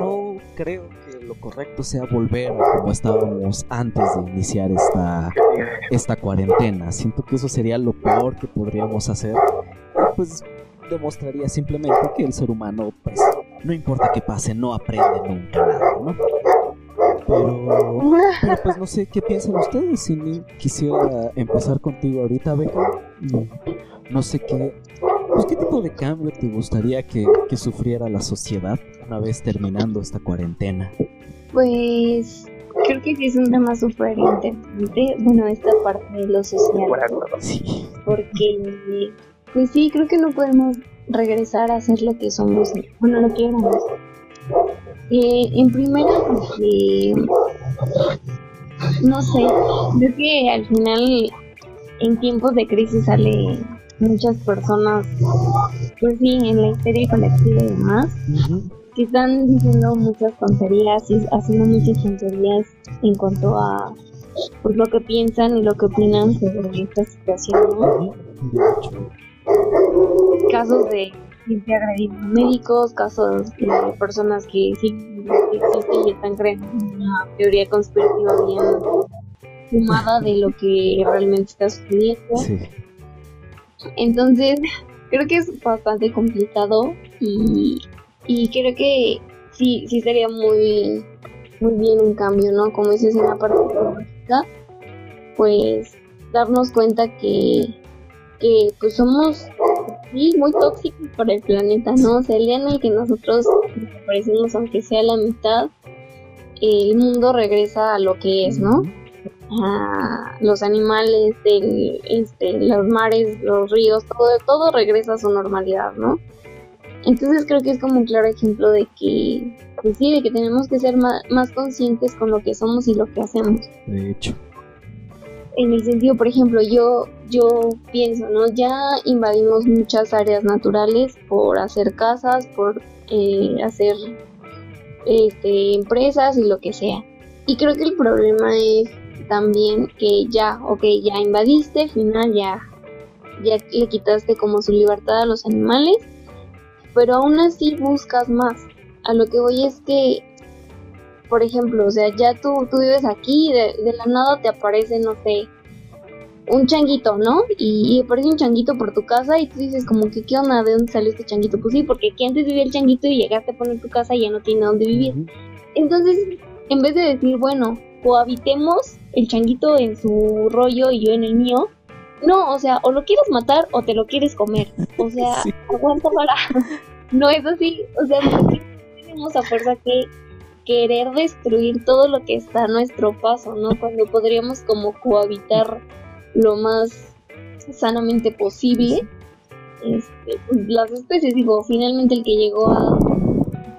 no creo lo correcto sea volver a como estábamos antes de iniciar esta, esta cuarentena. Siento que eso sería lo peor que podríamos hacer. Pues demostraría simplemente que el ser humano, pues, no importa qué pase, no aprende nunca nada, ¿no? Pero, pues no sé qué piensan ustedes. Si quisiera empezar contigo ahorita, Beca. No sé qué. Pues, ¿qué tipo de cambio te gustaría que, que sufriera la sociedad una vez terminando esta cuarentena? Pues creo que sí es un tema súper interesante. Bueno, esta parte de lo social. Sí. Porque pues sí, creo que no podemos regresar a ser lo que somos, bueno, lo que éramos. Eh, en primera, porque, no sé, creo que al final en tiempos de crisis sale muchas personas, pues sí, en la historia colectiva y demás, que están diciendo muchas tonterías y haciendo muchas tonterías en cuanto a pues lo que piensan y lo que opinan sobre esta situación, ¿no? casos de gente agrediendo médicos, casos de personas que sí existen y están creando una teoría conspirativa bien fumada de lo que realmente está sucediendo. Entonces, creo que es bastante complicado y, y creo que sí, sí sería muy, muy bien un cambio, ¿no? Como dices en la parte política, pues darnos cuenta que, que pues somos muy tóxicos para el planeta, ¿no? O sea, el día en el que nosotros desaparecemos, aunque sea la mitad, el mundo regresa a lo que es, ¿no? A los animales, este, los mares, los ríos, todo, todo regresa a su normalidad, ¿no? Entonces creo que es como un claro ejemplo de que, pues sí, de que tenemos que ser más, más conscientes con lo que somos y lo que hacemos. De hecho en el sentido, por ejemplo, yo, yo pienso, ¿no? Ya invadimos muchas áreas naturales por hacer casas, por eh, hacer este, empresas y lo que sea. Y creo que el problema es también que ya, ok, ya invadiste, al final ya, ya le quitaste como su libertad a los animales, pero aún así buscas más. A lo que voy es que por ejemplo, o sea, ya tú, tú vives aquí y de, la nada te aparece, no sé, un changuito, ¿no? Y, aparece un changuito por tu casa y tú dices como que, ¿qué onda? ¿De dónde salió este changuito? Pues sí, porque aquí antes vivía el changuito y llegaste a poner tu casa y ya no tiene dónde vivir. Entonces, en vez de decir, bueno, cohabitemos el changuito en su rollo y yo en el mío, no, o sea, o lo quieres matar o te lo quieres comer. O sea, aguanta para... no es así, o sea, tenemos a fuerza que querer destruir todo lo que está a nuestro paso, ¿no? Cuando podríamos como cohabitar lo más sanamente posible. Este, pues, las especies, digo, finalmente el que llegó a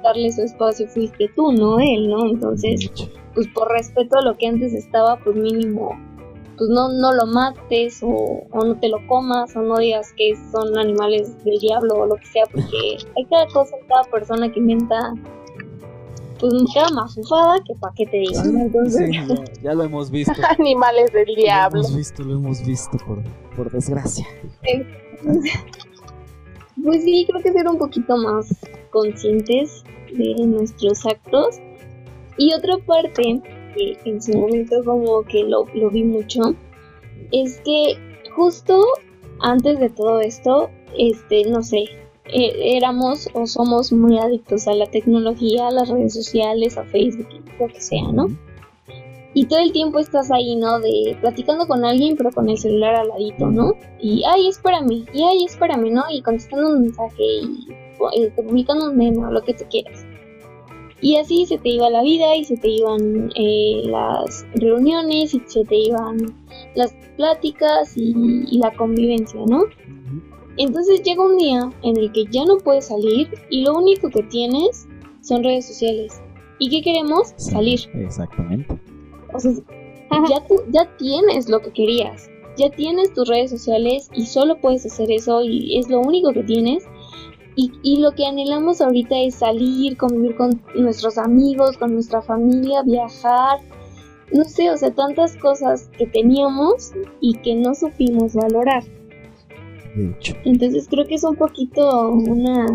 darle su espacio fuiste tú, no él, ¿no? Entonces, pues por respeto a lo que antes estaba, pues mínimo, pues no, no lo mates o, o no te lo comas o no digas que son animales del diablo o lo que sea, porque hay cada cosa, cada persona que inventa pues me queda más ufada que pa' qué te digo. Entonces, Sí, ya, ya lo hemos visto. Animales del Lo diablo. hemos visto, lo hemos visto por, por desgracia. pues sí, creo que ser un poquito más conscientes de nuestros actos. Y otra parte, que en su momento como que lo, lo vi mucho, es que justo antes de todo esto, este, no sé, eh, éramos o somos muy adictos a la tecnología, a las redes sociales, a Facebook, lo que sea, ¿no? Y todo el tiempo estás ahí, ¿no? De platicando con alguien, pero con el celular al ladito, ¿no? Y, ay, espérame, y ay, espérame, ¿no? Y contestando un mensaje y eh, publicando un meme o lo que tú quieras. Y así se te iba la vida y se te iban eh, las reuniones y se te iban las pláticas y, y la convivencia, ¿no? Entonces llega un día en el que ya no puedes salir y lo único que tienes son redes sociales. ¿Y qué queremos? Sí, Salir. Exactamente. O sea, ya, tú- ya tienes lo que querías. Ya tienes tus redes sociales y solo puedes hacer eso y es lo único que tienes. Y, y lo que anhelamos ahorita es salir, convivir con nuestros amigos, con nuestra familia, viajar. No sé, o sea, tantas cosas que teníamos y que no supimos valorar. Entonces creo que es un poquito una,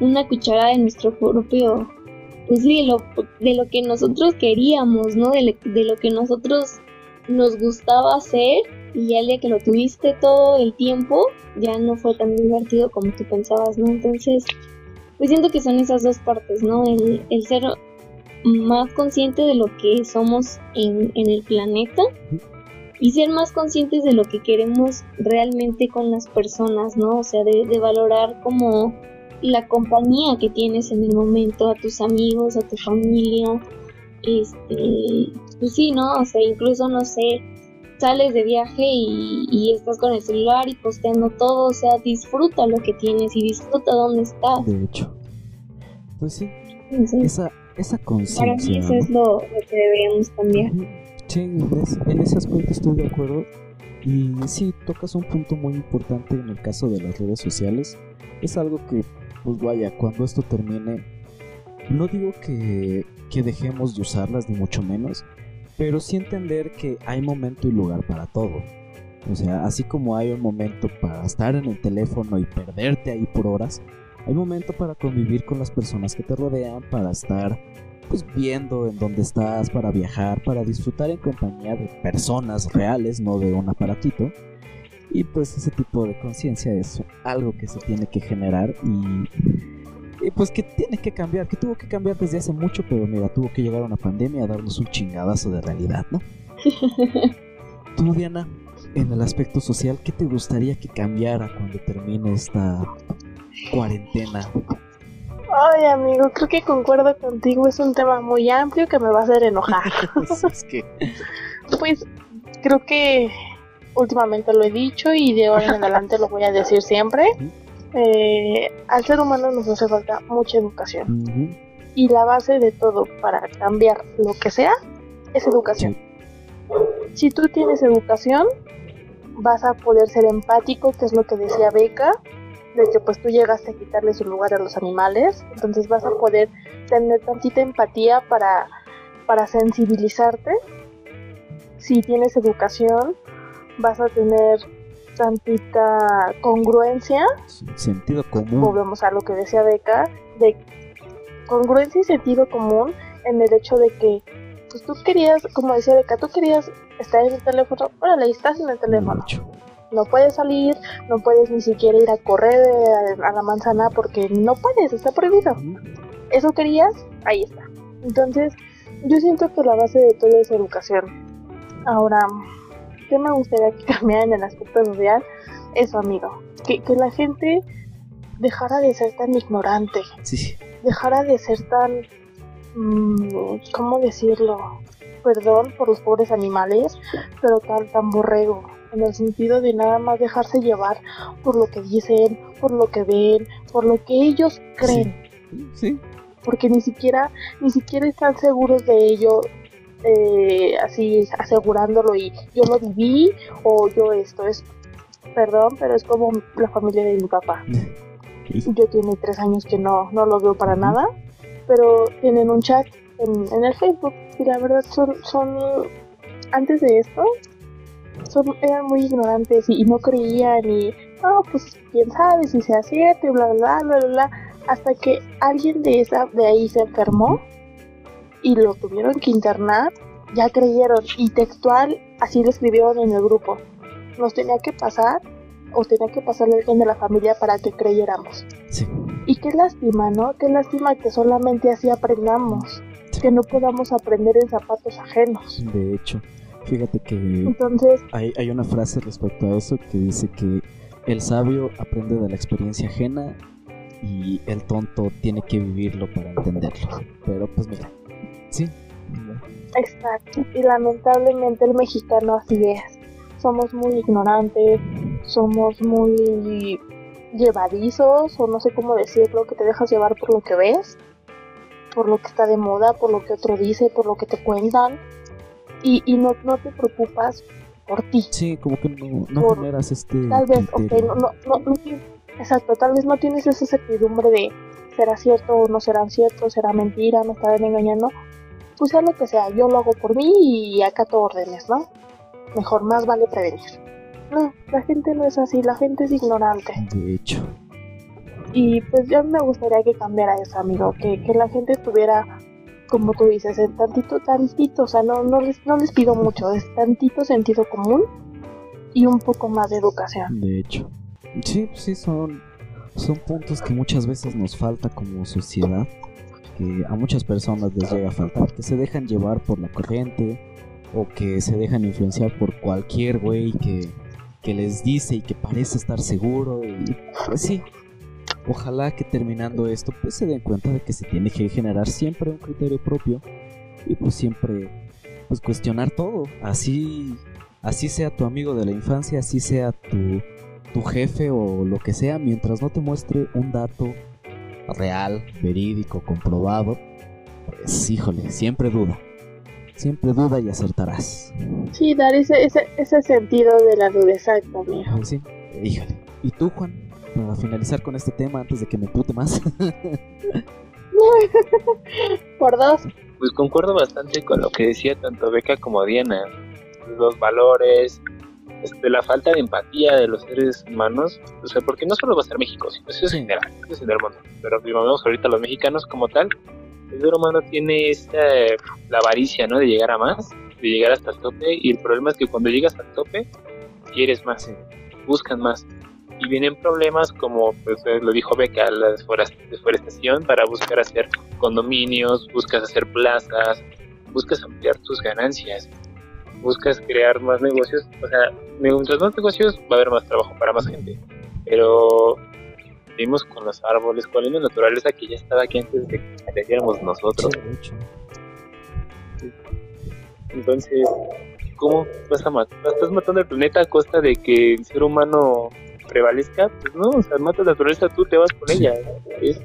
una cucharada de nuestro propio, pues sí, de lo, de lo que nosotros queríamos, ¿no? De, lo- de lo que nosotros nos gustaba hacer y ya el día que lo tuviste todo el tiempo, ya no fue tan divertido como tú pensabas, ¿no? Entonces, pues siento que son esas dos partes, ¿no? El, el ser más consciente de lo que somos en, en el planeta y ser más conscientes de lo que queremos realmente con las personas, ¿no? O sea, de, de valorar como la compañía que tienes en el momento, a tus amigos, a tu familia, este, pues sí, ¿no? O sea, incluso, no sé, sales de viaje y, y estás con el celular y posteando todo, o sea, disfruta lo que tienes y disfruta dónde estás. De hecho. Pues sí, esa, esa para mí conciencia. eso es lo, lo que deberíamos cambiar. Sí, en ese- en ese aspecto estoy de acuerdo. Y sí, tocas un punto muy importante en el caso de las redes sociales. Es algo que, pues vaya, cuando esto termine, no digo que, que dejemos de usarlas, ni mucho menos, pero sí entender que hay momento y lugar para todo. O sea, así como hay un momento para estar en el teléfono y perderte ahí por horas, hay momento para convivir con las personas que te rodean, para estar pues viendo en dónde estás, para viajar, para disfrutar en compañía de personas reales, no de un aparatito. Y pues ese tipo de conciencia es algo que se tiene que generar y, pues que tiene que cambiar, que tuvo que cambiar desde hace mucho, pero mira, tuvo que llegar una pandemia a darnos un chingadazo de realidad, ¿no? Tú, Diana, en el aspecto social, ¿qué te gustaría que cambiara cuando termine esta cuarentena? Ay, amigo, creo que concuerdo contigo. Es un tema muy amplio que me va a hacer enojar. es que Pues creo que últimamente lo he dicho y de ahora en adelante lo voy a decir siempre. Eh, al ser humano nos hace falta mucha educación. Y la base de todo para cambiar lo que sea es educación. Si tú tienes educación, vas a poder ser empático, que es lo que decía Beca, de que pues tú llegaste a quitarle su lugar a los animales, entonces vas a poder tener tantita empatía para, para sensibilizarte. Si tienes educación, vas a tener tantita congruencia sentido común. volvemos a lo que decía Beca, de congruencia y sentido común en el hecho de que, pues tú querías, como decía Beca, tú querías estar en el teléfono, órale, estás en el teléfono. Mucho. No puedes salir, no puedes ni siquiera ir a correr eh, a, a la manzana porque no puedes, está prohibido. Eso querías, ahí está. Entonces, yo siento que la base de todo es educación. Ahora, ¿qué me gustaría que cambiara en el aspecto social? Eso, amigo. Que, que la gente dejara de ser tan ignorante, Sí, dejara de ser tan... mm, ¿Cómo decirlo? Perdón por los pobres animales, pero tan, tan borrego. En el sentido de nada más dejarse llevar por lo que dicen, por lo que ven, por lo que ellos creen sí. porque ni siquiera ni siquiera están seguros de ello eh, así asegurándolo y yo lo viví o yo esto es perdón pero es como la familia de mi papá. Yo tiene tres años que no no lo veo para nada pero tienen un chat en, en el Facebook y la verdad son, son antes de esto son, eran muy ignorantes y, no creían y no pues quién sabe si sea cierto y bla bla bla bla bla hasta que alguien de esa de ahí se enfermó y lo tuvieron que internar ya creyeron. Y textual así lo escribieron en el grupo. Nos tenía que pasar o tenía que pasarle alguien de la familia para que creyéramos. Sí. y qué lástima no qué lástima que solamente así aprendamos que no podamos aprender en zapatos ajenos. De hecho, fíjate que entonces hay, hay una frase respecto a eso que dice que el sabio aprende de la experiencia ajena y el tonto tiene que vivirlo para entenderlo. Pero pues mira, sí. Exacto. Y lamentablemente el mexicano así es. Somos muy ignorantes, somos muy llevadizos, o no sé cómo decirlo, que te dejas llevar por lo que ves, por lo que está de moda, por lo que otro dice, por lo que te cuentan, y, y no, no te preocupas por ti. Sí, como que no, no Por- generas este Tal vez, ok, criterio. no, no, no, no tienes- exacto, tal vez no tienes esa certidumbre de será cierto o no será cierto, será mentira, me estarán engañando. Pues sea lo que sea, yo lo hago por mí y acato órdenes, ¿no? Mejor, más vale prevenir. No, la gente no es así, la gente es ignorante. De hecho, Y pues yo me gustaría que cambiara eso, amigo, que, que la gente tuviera, como tú dices, en tantito, tantito, o sea, no, no, les, no les pido mucho, es tantito sentido común y un poco más de educación. de hecho. Sí, sí, son, son puntos que muchas veces nos falta como sociedad, que a muchas personas les llega a faltar, que se dejan llevar por la corriente o que se dejan influenciar por cualquier güey que, que les dice y que parece estar seguro y pues sí. Ojalá que terminando esto pues se den cuenta de que se tiene que generar siempre un criterio propio y pues siempre pues cuestionar todo, así así sea tu amigo de la infancia, así sea tu tu jefe o lo que sea, mientras no te muestre un dato real, verídico, comprobado, pues híjole, siempre duda. Siempre duda y acertarás. Sí, dar ese, ese, ese sentido de la duda, amigo. Ah, Sí, híjole. ¿Y tú, Juan? Para finalizar con este tema antes de que me pute más. Por dos, Pues concuerdo bastante con lo que decía tanto Beca como Diana. Los valores, este, la falta de empatía de los seres humanos. O sea, porque no solo va a ser México, sino eso es Sí. general, eso es en el mundo. Pero si vemos ahorita los mexicanos como tal, el ser humano tiene esta, la avaricia, ¿no? De llegar a más, de llegar hasta el tope. Y el problema es que cuando llegas al tope, quieres más, buscan más. Y vienen problemas como, pues eh, lo dijo Beca, la deforestación para buscar hacer condominios, buscas hacer plazas, buscas ampliar tus ganancias, buscas crear más negocios. O sea, mientras más negocios va a haber más trabajo para más gente. Pero vimos con los árboles, con la naturaleza que ya estaba aquí antes de que apareciéramos nosotros. Entonces, ¿cómo vas a matar? ¿Estás matando el planeta a costa de que el ser humano prevalezca? Pues no, o sea, matas la naturaleza, tú te vas con ella. Es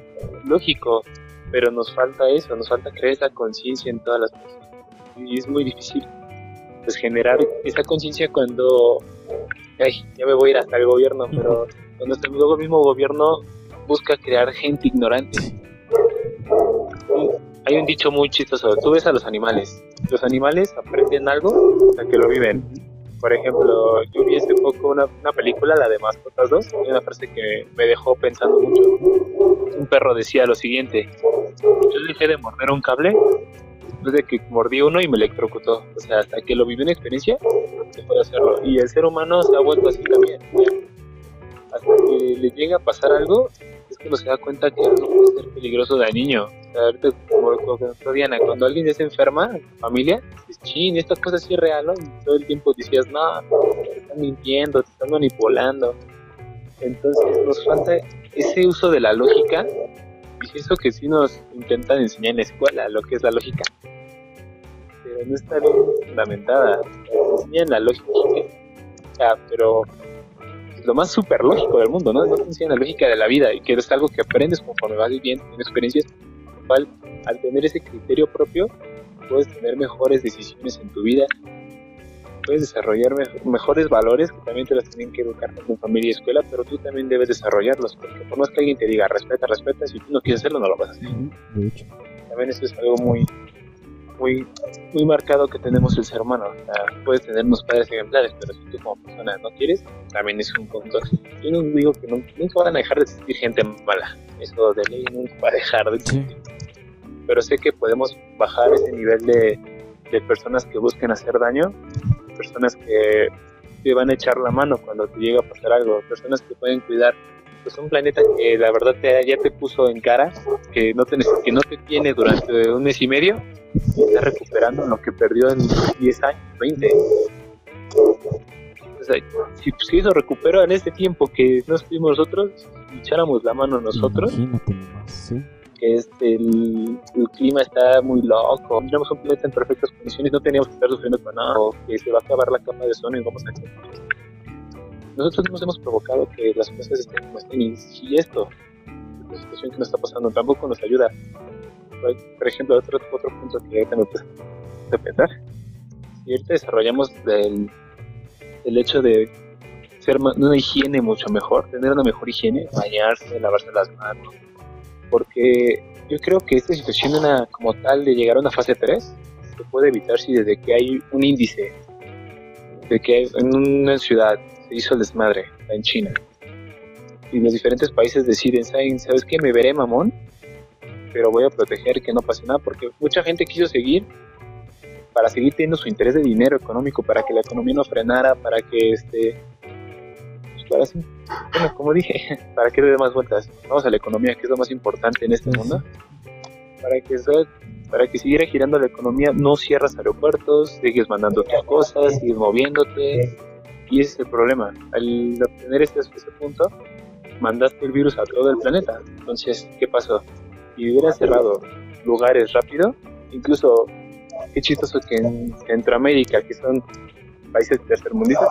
lógico, pero nos falta eso, nos falta crear esa conciencia en todas las personas. Y es muy difícil pues generar esa conciencia cuando, ay, ya me voy a ir hasta el gobierno, pero cuando hasta luego el mismo gobierno busca crear gente ignorante. Hay un dicho muy chistoso, tú ves a los animales, los animales aprenden algo hasta que lo viven. Por ejemplo, yo vi hace poco una, una película, la de Mascotas 2, y una frase que me dejó pensando mucho. Un perro decía lo siguiente, yo dejé de morder un cable después de que mordí uno y me electrocutó. O sea, hasta que lo viví en experiencia, se puede hacerlo. Y el ser humano se ha vuelto así también. Hasta que le llega a pasar algo, es cuando se da cuenta que algo puede ser peligroso de niño. O sea, ahorita, como como Diana, cuando alguien ya se enferma en familia, dices, chin, esta cosa sí es real, ¿no? Y todo el tiempo decías, no, te están mintiendo, te están manipulando. Entonces nos falta ese uso de la lógica y eso que sí nos intentan enseñar en la escuela, lo que es la lógica. Pero no está bien fundamentada. Nos enseñan la lógica. Sea, pero lo más súper lógico del mundo, ¿no? No te enseñan la lógica de la vida y que es algo que aprendes conforme vas viviendo en experiencias. lo cual, al tener ese criterio propio, puedes tener mejores decisiones en tu vida, puedes desarrollar me- mejores valores que también te los tienen que educar en familia y escuela, pero tú también debes desarrollarlos, porque por más que alguien te diga respeta, respeta, si tú no quieres hacerlo, no lo vas a hacer. Ujú, De hecho. también eso es algo muy, muy, muy marcado que tenemos el ser humano. O sea, puedes tener unos padres ejemplares, pero si tú como persona no quieres, también es un punto. Yo no digo que nunca, nunca van a dejar de existir gente mala. Eso de ley nunca va a dejar de Sí. existir. Pero sé que podemos bajar ese nivel de, de personas que busquen hacer daño, personas que te van a echar la mano cuando te llega a pasar algo, personas que pueden cuidar pues un planeta que la verdad te, ya te puso en cara, que no te, que no te tiene durante un mes y medio, y está recuperando lo que perdió en 10 años, 20. O sea, si, si eso recupera en este tiempo que no estuvimos nosotros, echáramos la mano nosotros, Imagínate sí. Que este, el, clima está muy loco, tenemos un planeta en perfectas condiciones, no teníamos que estar sufriendo con nada, o que se va a acabar la capa de ozono y vamos a nosotros nos hemos provocado que las cosas estén como estén y esto, la situación que nos está pasando, tampoco nos ayuda. Por, ejemplo, otro, otro punto que ahorita me puse a pensar, si ahorita desarrollamos del, el hecho de ser una higiene mucho mejor, tener una mejor higiene, bañarse, lavarse las manos, porque yo creo que esta situación una, como tal de llegar a una fase 3 se puede evitar si desde que hay un índice de que en una ciudad se hizo el desmadre en China y los diferentes países deciden, "¿Saben- ¿sabes qué? Me veré mamón, pero voy a proteger que no pase nada porque mucha gente quiso seguir para seguir teniendo su interés de dinero económico, para que la economía no frenara, para que este... bueno, como dije, para que le dé más vueltas. Vamos a la economía, que es lo más importante en este Sí, mundo. Para que, para que siguiera girando la economía, no cierras aeropuertos, sigues mandando tus cosas, sigues moviéndote. Y ese es el problema. Al obtener este, este punto, mandaste el virus a todo el planeta. Entonces, ¿qué pasó? Si hubieras cerrado lugares rápido, incluso, qué chistoso que en Centroamérica, que son países tercermundistas,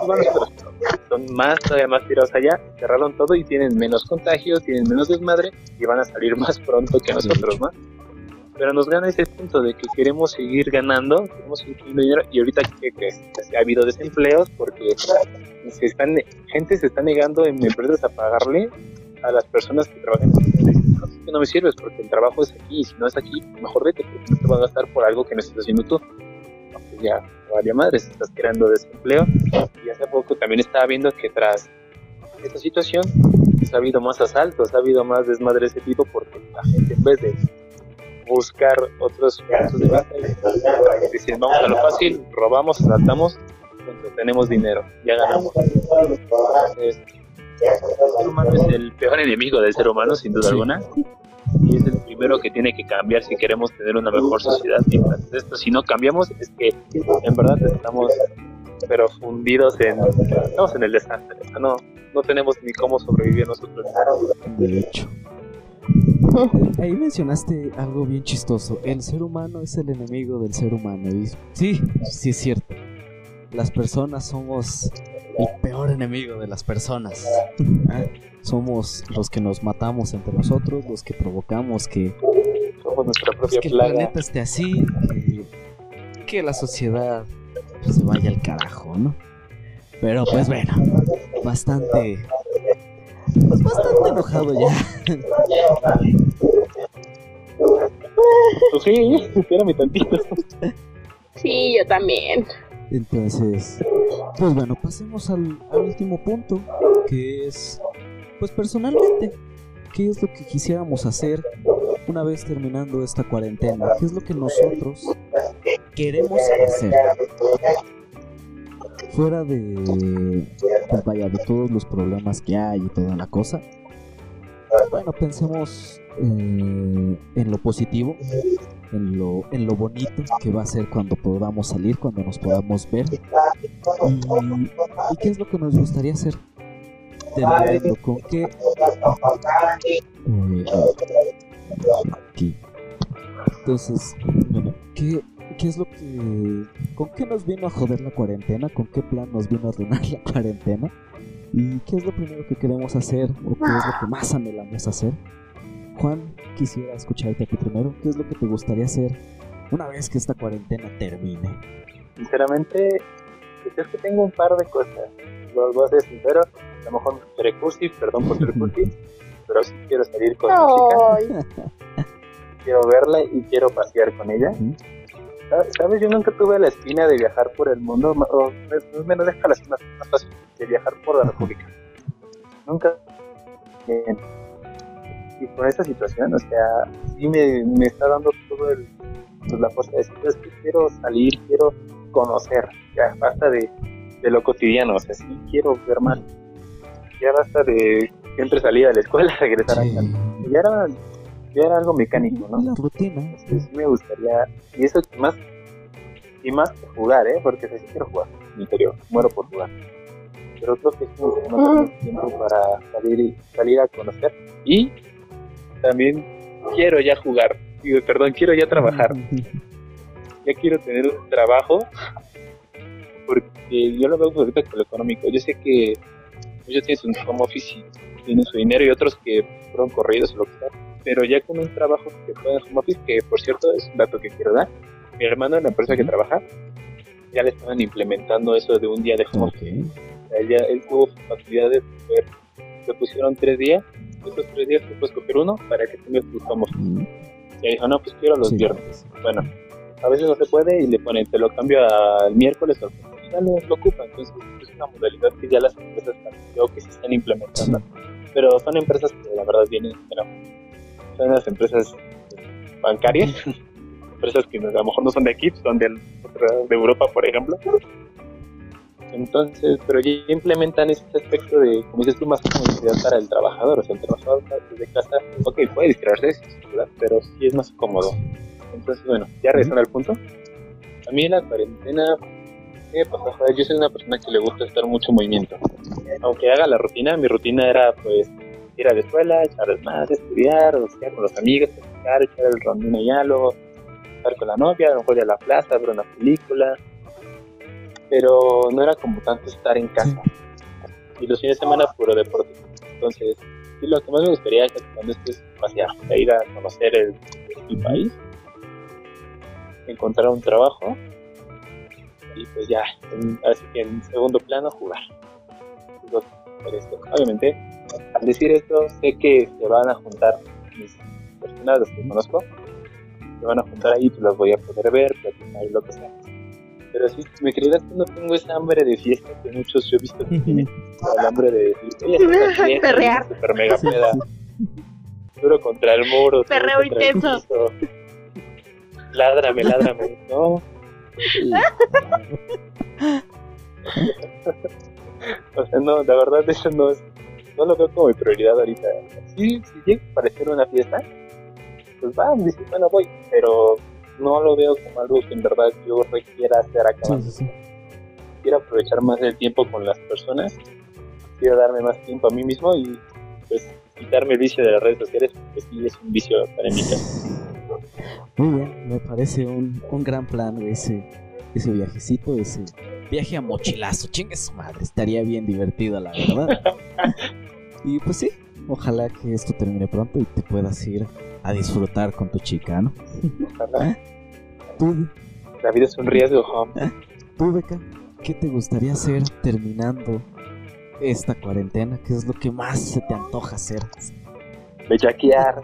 son más, todavía más tirados allá, cerraron todo y tienen menos contagios, tienen menos desmadre y van a salir más pronto que nosotros, ¿no? Pero nos gana ese punto de que queremos seguir ganando, queremos seguir dinero y ahorita ¿qué crees? Pues, ha habido desempleos porque se están, gente se está negando en empresas a pagarle a las personas que trabajan. No, que me sirves porque el trabajo es aquí y si no es aquí, mejor vete porque no te va a gastar por algo que no estás haciendo tú. Ya, vaya madres, estás creando desempleo. Y hace poco también estaba viendo que tras esta situación pues, ha habido más asaltos, ha habido más desmadre de ese tipo porque la gente en vez de buscar otros puntos de vista, dicen vamos a lo fácil, robamos, asaltamos, cuando tenemos dinero, ya ganamos. Entonces, el ser humano es el peor enemigo del ser humano, sin duda Sí. alguna. Y es el primero que tiene que cambiar si queremos tener una mejor sociedad. Esto, si no cambiamos, es que en verdad estamos pero fundidos en estamos en el desastre. No, no tenemos ni cómo sobrevivir nosotros. De hecho. Ahí mencionaste algo bien chistoso. El ser humano es el enemigo del ser humano. Y sí, sí es cierto. Las personas somos el peor enemigo de las personas. Ah, Somos los que nos matamos entre nosotros, los que provocamos que, Somos nuestra pues, propia que el plaga. planeta esté así, que, que la sociedad pues, se vaya al carajo, ¿no? Pero pues bueno, bastante... Pues bastante enojado ya. Pues sí, espérame tantito. Sí, yo también. Entonces, pues bueno, pasemos al, último punto, que es, pues personalmente, ¿qué es lo que quisiéramos hacer una vez terminando esta cuarentena? ¿Qué es lo que nosotros queremos hacer? Fuera de, pues vaya, de todos los problemas que hay y toda la cosa. Bueno, pensemos eh, en lo positivo, en lo, en lo bonito que va a ser cuando podamos salir, cuando nos podamos ver. Y, qué es lo que nos gustaría hacer. ¿con qué? Eh, aquí. Entonces, bueno, ¿qué, ¿qué es lo que... ¿Con qué nos vino a joder la cuarentena? ¿Con qué plan nos vino a arruinar la cuarentena? ¿Y qué es lo primero que queremos hacer? ¿O qué es lo que más anhelamos hacer? Juan, quisiera escucharte a ti primero. ¿Qué es lo que te gustaría hacer una vez que esta cuarentena termine? Sinceramente, pues es que tengo un par de cosas. Los voy a ser sincero, a lo mejor seré cursi, perdón por ser cursi, pero sí quiero salir con mi chica. Ay, quiero verla y quiero pasear con ella. ¿Sabes? Yo nunca tuve la espina de viajar por el mundo, o menos deja la espina más fácil de viajar por la República. Nunca. Y con esa situación, o sea, sí me, me está dando todo el, pues, la fuerza de decir, es que quiero salir, quiero conocer, ya basta de, de lo cotidiano, o sea, sí quiero ver más. Ya basta de siempre salir a la escuela, regresar a casa. Ya era, ya era algo mecánico, ¿no? La rutina. Entonces, sí me gustaría, y eso más, y más que jugar, ¿eh? Porque sí quiero jugar, en mi interior, muero por jugar. Pero creo que sí no tengo tiempo para salir, y, salir a conocer. Y también quiero ya jugar, digo, perdón, quiero ya trabajar. Ya quiero tener un trabajo porque yo lo veo ahorita con lo económico. Yo sé que muchos tienen su home office y tienen su dinero y otros que fueron corridos o lo que sea. Pero ya con un trabajo que puede en home office, que por cierto es un dato que quiero dar, mi hermano en la empresa que trabaja, ya le estaban implementando eso de un día de home office. ya, él tuvo facilidad de poder, le pusieron tres días, esos tres días tú puedes coger uno para que tengas tu home office. Y dijo, no, pues quiero los viernes. Bueno, a veces no se puede y le ponen, te lo cambio al miércoles o ya no lo ocupa. Entonces es una modalidad que ya las empresas creo que se están implementando. Pero son empresas que la verdad vienen, son las empresas bancarias, empresas que a lo mejor no son de aquí, son de, de Europa, por ejemplo. Entonces, pero ya implementan ese aspecto de, como dices tú, más comodidad para el trabajador. O sea, el trabajador desde casa, ok, puede distraerse, pero sí es más cómodo. Entonces, bueno, ya regresando al punto. A mí la cuarentena, ¿qué pasa? Joder, yo soy una persona que le gusta estar mucho en movimiento. Aunque haga la rutina, mi rutina era pues ir a la escuela, echar más, estudiar, o sea, con los amigos, platicar, echar el rondín allá, luego estar con la novia, a lo mejor ir a la plaza, ver una película. Pero no era como tanto estar en casa. Y los fines de semana puro deporte. Entonces, sí, lo que más me gustaría es que cuando estés pasear, ir a conocer el, el país encontrar un trabajo y pues ya, así que en segundo plano jugar. Obviamente, al decir esto, sé que se van a juntar mis personas, los que conozco, se van a juntar ahí, pues las voy a poder ver, platicar y lo que sea. Pero si me creerás que no tengo esa hambre de fiesta que muchos yo he visto que tienen, el hambre de decir, Perrear. super mega peda, duro contra el muro, perreo intenso ládrame, ládrame, ¿no? o sea, no, la verdad eso no es, no lo veo como mi prioridad ahorita. Sí, si llega a parecer una fiesta, pues va, dice, bueno, voy, pero no lo veo como algo que en verdad yo requiera hacer acá. Quiero aprovechar más el tiempo con las personas, quiero darme más tiempo a mí mismo y pues quitarme el vicio de las redes sociales porque sí es un vicio para mí. Muy bien, me parece un, un gran plan ese, ese viajecito, ese viaje a mochilazo. Chingue su madre, estaría bien divertido, la verdad. y pues sí, ojalá que esto termine pronto y te puedas ir a disfrutar con tu chica, ¿no? Ojalá. ¿Tú? La vida es un riesgo, Home. ¿Eh? ¿Tú, Beca? ¿Qué te gustaría hacer terminando esta cuarentena? ¿Qué es lo que más se te antoja hacer? Bellaquear.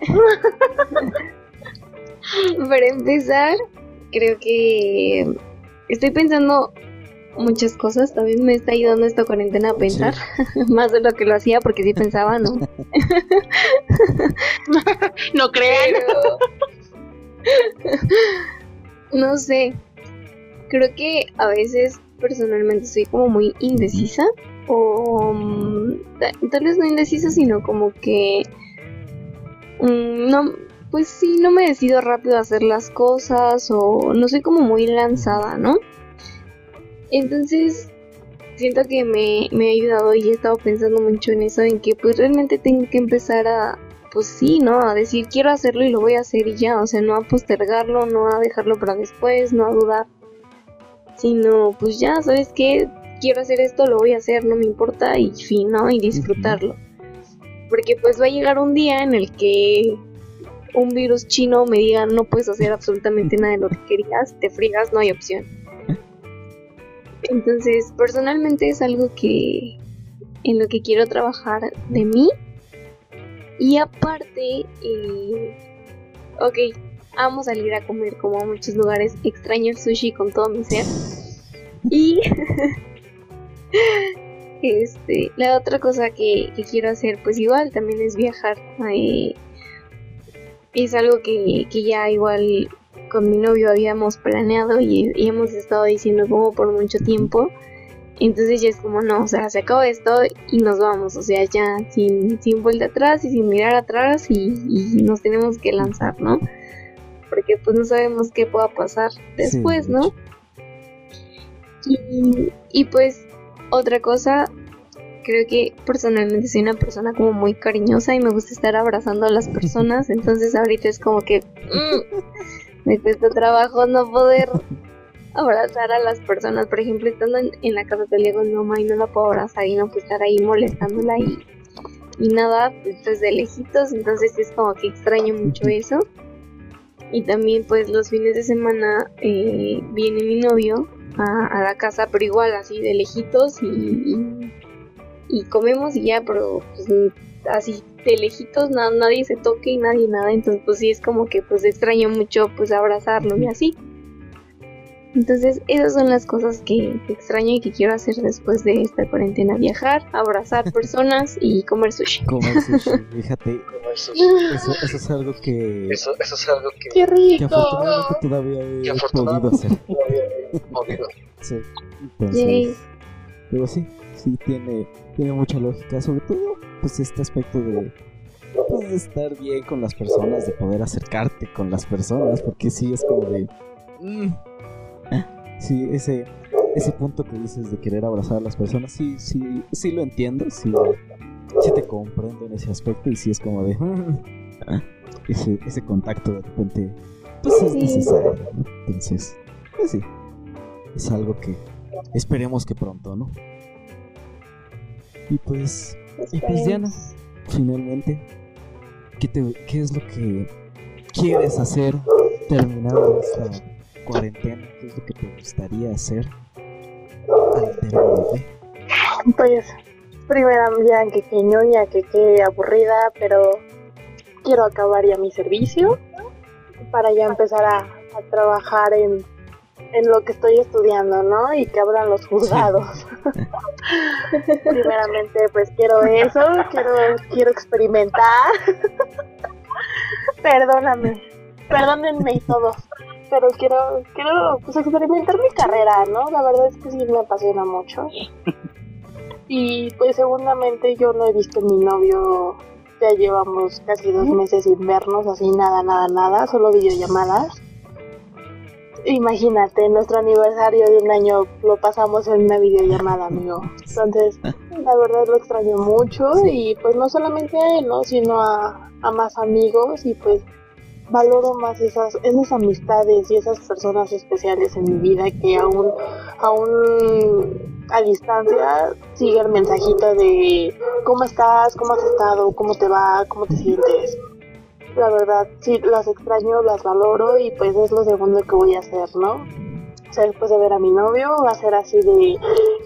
Para empezar, creo que estoy pensando muchas cosas. También me está ayudando esta cuarentena a pensar más de lo que lo hacía, porque sí pensaba, ¿no? no crean. no sé. Creo que a veces personalmente soy como muy indecisa. O mm, tal vez no indecisa, sino como que Mm, no, pues sí, no me decido rápido a hacer las cosas o no soy como muy lanzada, ¿no? Entonces, siento que me, me ha ayudado y he estado pensando mucho en eso, en que pues realmente tengo que empezar a, pues sí, ¿no? A decir quiero hacerlo y lo voy a hacer y ya, o sea, no a postergarlo, no a dejarlo para después, no a dudar, sino pues ya, ¿sabes qué? Quiero hacer esto, lo voy a hacer, no me importa y fin, ¿no? Y disfrutarlo. Porque pues va a llegar un día en el que un virus chino me diga no puedes hacer absolutamente nada de lo que querías, te friegas, no hay opción. Entonces, personalmente es algo que en lo que quiero trabajar de mí. Y aparte, eh, ok, vamos a salir a comer como a muchos lugares, extraño el sushi con todo mi ser. Y este, la otra cosa que, que quiero hacer, pues igual también es viajar. Eh, es algo que, que ya igual con mi novio habíamos planeado y, y hemos estado diciendo como por mucho tiempo. Entonces ya es como, no, o sea, se acabó esto y nos vamos, o sea, ya sin, sin vuelta atrás y sin mirar atrás y, y nos tenemos que lanzar, ¿no? Porque pues no sabemos qué pueda pasar después, de ¿no? y pues otra cosa, creo que personalmente soy una persona como muy cariñosa y me gusta estar abrazando a las personas, entonces ahorita es como que mm, me cuesta trabajo no poder abrazar a las personas. Por ejemplo, estando en, en la casa pelea con mi mamá y no la puedo abrazar y no puedo estar ahí molestándola y, y nada, pues desde lejitos, entonces es como que extraño mucho eso. Y también pues los fines de semana eh, viene mi novio a, a la casa, pero igual así de lejitos y, y, y comemos y ya, pero pues, así de lejitos na- nadie se toque y nadie nada, entonces pues sí es como que pues extraño mucho pues abrazarlo y así. Entonces esas son las cosas que, que extraño y que quiero hacer después de esta cuarentena, viajar, abrazar personas y comer sushi. Comer sushi, fíjate, Como eso, eso, eso es algo que, eso, eso es algo que ¡Qué que rico! afortunadamente todavía he Que podido afortunadamente hacer. todavía he. Sí, Yay. entonces, pero sí, sí tiene, tiene mucha lógica, sobre todo pues este aspecto de, pues, de estar bien con las personas, de poder acercarte con las personas, porque sí es como de, mm, ah, sí, ese, ese punto que dices de querer abrazar a las personas, sí, sí, sí lo entiendo, sí, sí te comprendo en ese aspecto y sí es como de, ah, ese, ese contacto de repente, pues es Sí. necesario, ¿no? Entonces, pues sí, es algo que esperemos que pronto, ¿no? Y pues, y pues Diana, finalmente, ¿qué, te, ¿qué es lo que quieres hacer terminando esta cuarentena? ¿Qué es lo que te gustaría hacer al término de? Pues, primero ya que ñoña, que qué aburrida, pero quiero acabar ya mi servicio para ya empezar a, a trabajar en, en lo que estoy estudiando, ¿no? Y que abran los juzgados. Primeramente, pues quiero eso, quiero, quiero experimentar. Perdóname, perdónenme todos, pero quiero, quiero pues, experimentar mi carrera, ¿no? La verdad es que sí me apasiona mucho. Y pues seguramente yo no he visto a mi novio, ya llevamos casi dos meses sin vernos, así nada, nada, nada, solo videollamadas. Imagínate, nuestro aniversario de un año lo pasamos en una videollamada, amigo. Entonces, la verdad lo extraño mucho y pues no solamente a él, ¿no? Sino a, a más amigos y pues valoro más esas, esas amistades y esas personas especiales en mi vida que aún, aún a distancia sigue el mensajito de cómo estás, cómo has estado, cómo te va, cómo te sientes. La verdad, sí, las extraño, las valoro y pues es lo segundo que voy a hacer, ¿no? O sea, después de ver a mi novio, va a ser así de,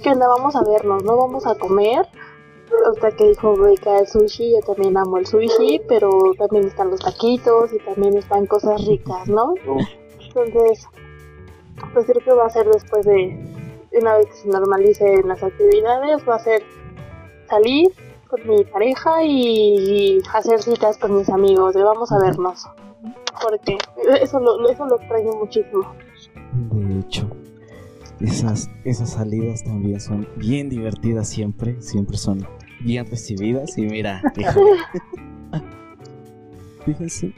¿qué onda? Vamos a vernos, ¿no? Vamos a comer. Ahorita que dijo Reika el sushi, yo también amo el sushi, pero también están los taquitos y también están cosas ricas, ¿no? Entonces, pues creo que va a ser después de, una vez que se normalicen las actividades, va a ser salir con mi pareja y hacer citas con mis amigos, de vamos a vernos. Porque eso lo, eso lo extraño muchísimo. De hecho, esas, esas salidas también son bien divertidas siempre, siempre son bien recibidas y mira, fíjense,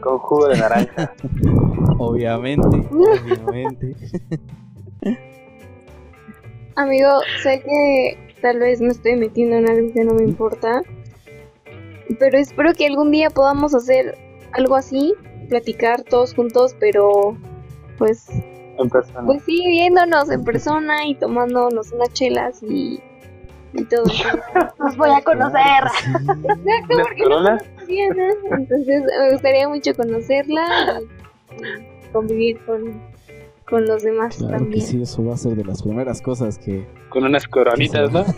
Con jugo de naranja. obviamente, obviamente. Amigo, sé que tal vez me estoy metiendo en algo que no me importa, pero espero que algún día podamos hacer algo así, platicar todos juntos, pero pues, En persona. pues sí, viéndonos en persona y tomándonos unas chelas y, y todo. Los voy a conocer. Exacto, ¿Unas porque no entonces me gustaría mucho conocerla y, y convivir con, con los demás Claro que sí, eso va a ser de las primeras cosas que... Con unas coronitas, ¿no?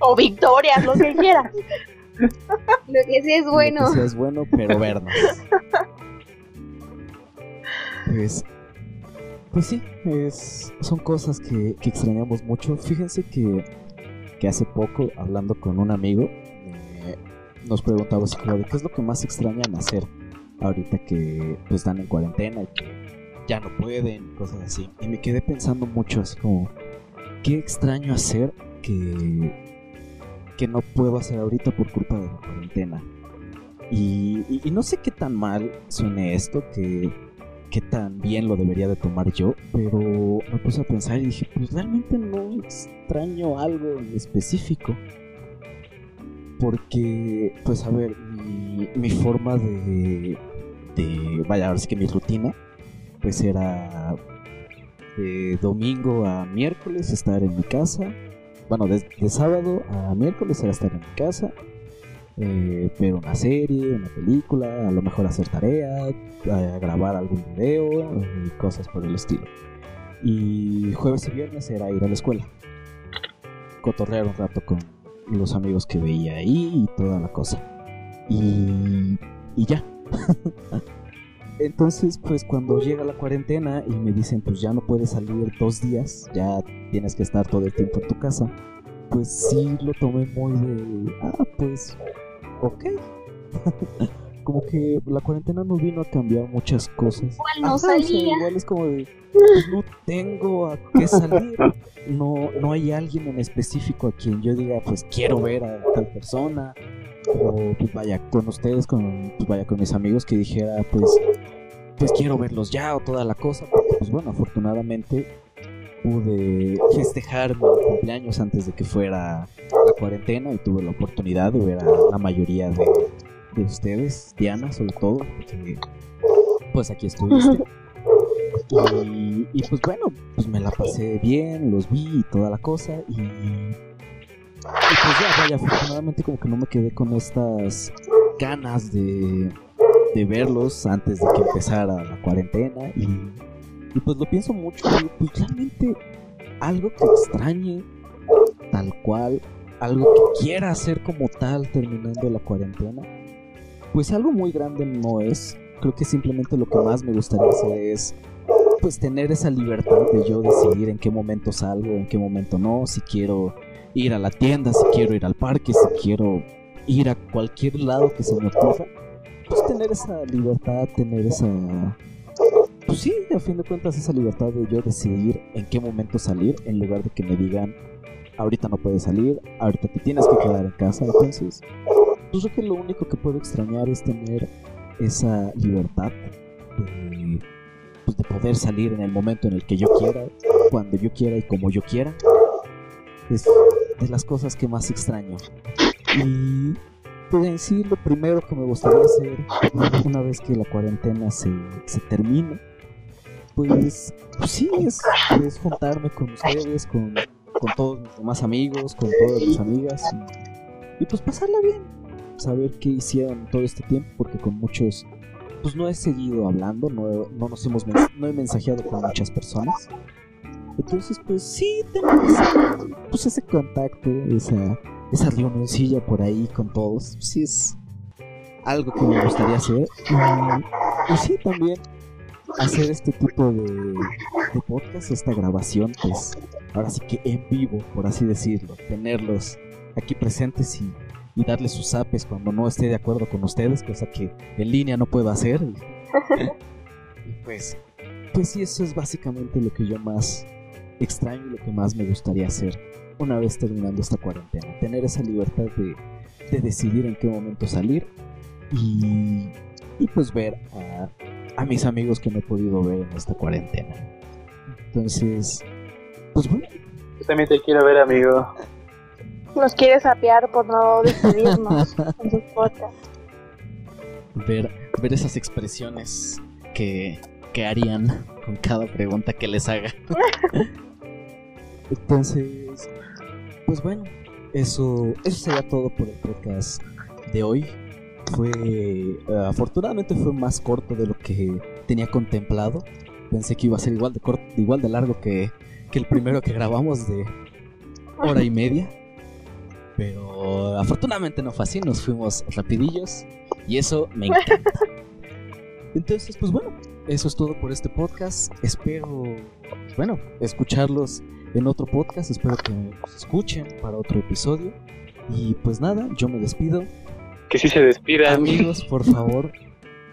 o victorias, lo que quieras. Lo que sí es bueno. Lo que sí es bueno, pero vernos. pues, pues sí, es, son cosas que, que extrañamos mucho. Fíjense que, que hace poco, hablando con un amigo, eh, nos preguntaba qué es lo que más extrañan hacer ahorita que pues, están en cuarentena y que ya no pueden, cosas así. Y me quedé pensando mucho así como, qué extraño hacer que, que no puedo hacer ahorita por culpa de la cuarentena. Y, y, no sé qué tan mal suene esto, que, qué tan bien lo debería de tomar yo, pero me puse a pensar y dije, pues realmente no extraño algo en específico. Porque, pues a ver, mi forma de, de, vaya, ahora sí que mi rutina pues era de domingo a miércoles estar en mi casa. Bueno, de, sábado a miércoles era estar en mi casa. Eh, ver una serie, una película, a lo mejor hacer tarea, grabar algún video y cosas por el estilo. Y jueves y viernes era ir a la escuela. Cotorrear un rato con los amigos que veía ahí y toda la cosa. Y, y ya. Entonces, pues cuando llega la cuarentena y me dicen, pues ya no puedes salir dos días, ya tienes que estar todo el tiempo en tu casa, pues sí lo tomé muy de, ah, pues, ok. como que la cuarentena no vino a cambiar muchas cosas. Igual no salía. igual es como de, pues, no tengo a qué salir. No, no hay alguien en específico a quien yo diga, pues quiero ver a tal persona o pues vaya con ustedes, con pues vaya con mis amigos que dijera pues pues quiero verlos ya o toda la cosa, porque pues bueno, afortunadamente pude festejar mi cumpleaños antes de que fuera la cuarentena y tuve la oportunidad de ver a la mayoría de, de ustedes, Diana sobre todo, porque pues aquí estuviste. Y, y, pues bueno, pues me la pasé bien, los vi y toda la cosa y y pues ya, vaya, afortunadamente como que no me quedé con estas ganas de, de verlos antes de que empezara la cuarentena y, y pues lo pienso mucho pues realmente algo que extrañe tal cual, algo que quiera hacer como tal terminando la cuarentena, pues algo muy grande no es. Creo que simplemente lo que más me gustaría hacer es pues tener esa libertad de yo decidir en qué momento salgo, en qué momento no, si quiero ir a la tienda, si quiero ir al parque, si quiero ir a cualquier lado que se me ocurra, pues tener esa libertad, tener esa... Pues sí, a fin de cuentas esa libertad de yo decidir en qué momento salir, en lugar de que me digan, ahorita no puedes salir, ahorita te tienes que quedar en casa, entonces, pues creo que lo único que puedo extrañar es tener esa libertad de, pues de poder salir en el momento en el que yo quiera, cuando yo quiera y como yo quiera es de las cosas que más extraño. Y pues en sí lo primero que me gustaría hacer una vez que la cuarentena se, se termine, pues, pues sí, es, juntarme con ustedes, con, con, todos mis demás amigos, con todas mis amigas y, pues pasarla bien, saber qué hicieron todo este tiempo, porque con muchos pues no he seguido hablando, no, no nos hemos no he mensajeado con muchas personas. Entonces, pues sí, tenemos pues, ese contacto, esa, esa reunioncilla por ahí con todos. Sí es algo que me gustaría hacer. Y, sí, también hacer este tipo de, de podcast, esta grabación, pues ahora sí que en vivo, por así decirlo, tenerlos aquí presentes y, y darles sus apes cuando no esté de acuerdo con ustedes, cosa que en línea no puedo hacer. y pues, pues sí, eso es básicamente lo que yo más extraño lo que más me gustaría hacer una vez terminando esta cuarentena. Tener esa libertad de, de decidir en qué momento salir y, y pues ver a, a, mis amigos que no he podido ver en esta cuarentena. Entonces, pues bueno. Yo también te quiero ver, amigo. Nos quieres apiar por no decidirnos en sus podcasts. Ver, ver esas expresiones que, que harían con cada pregunta que les haga. Entonces, pues bueno, eso, eso sería todo por el podcast de hoy. Fue, eh, afortunadamente fue más corto de lo que tenía contemplado. Pensé que iba a ser igual de corto, igual de largo que, que el primero que grabamos de hora y media. Pero afortunadamente no fue así, nos fuimos rapidillos y eso me encanta. Entonces, pues bueno, eso es todo por este podcast. Espero, bueno, escucharlos en otro podcast. Espero que nos escuchen para otro episodio. Y pues nada, yo me despido. Que sí se despidan. Amigos, por favor,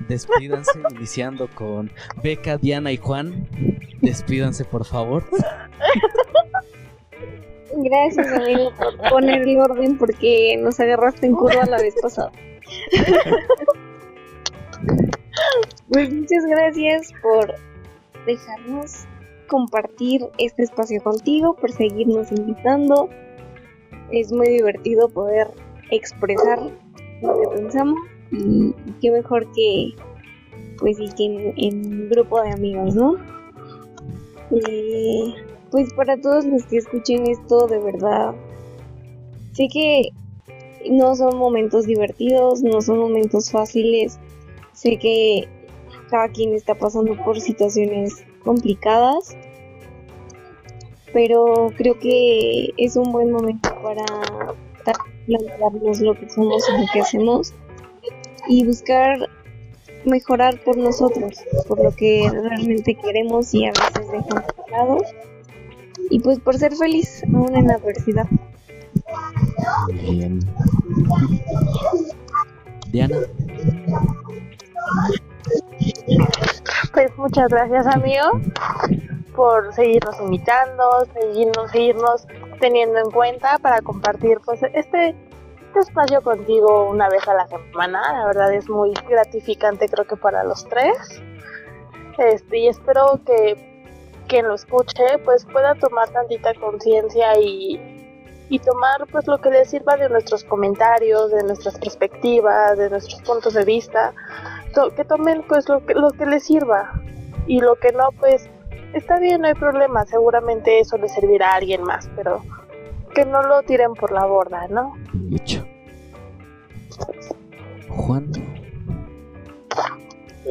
despídanse, iniciando con Beca, Diana y Juan. Despídanse, por favor. Gracias, amigo, por poner el orden porque nos agarraste en curva la vez pasada. Pues muchas gracias por dejarnos compartir este espacio contigo, por seguirnos invitando. Es muy divertido poder expresar lo que pensamos y, qué mejor que pues y que en, un grupo de amigos, ¿no? Eh, pues para todos los que escuchen esto, de verdad, sé que no son momentos divertidos, no son momentos fáciles, sé que cada quien está pasando por situaciones complicadas, pero creo que es un buen momento para plantearnos lo que somos y lo que hacemos y buscar mejorar por nosotros, por lo que realmente queremos y a veces dejamos de lado y pues por ser feliz aún en la adversidad. Bien. Diana. Pues muchas gracias amigo por seguirnos invitando, seguirnos, seguirnos teniendo en cuenta para compartir pues este, este espacio contigo una vez a la semana. La verdad es muy gratificante creo que para los tres. Este, y espero que quien lo escuche pues pueda tomar tantita conciencia y, y tomar pues lo que le sirva de nuestros comentarios, de nuestras perspectivas, de nuestros puntos de vista, que tomen pues lo que, lo que les sirva y lo que no pues está bien, no hay problema, seguramente eso le servirá a alguien más, pero que no lo tiren por la borda, ¿no? Dicho. Juan.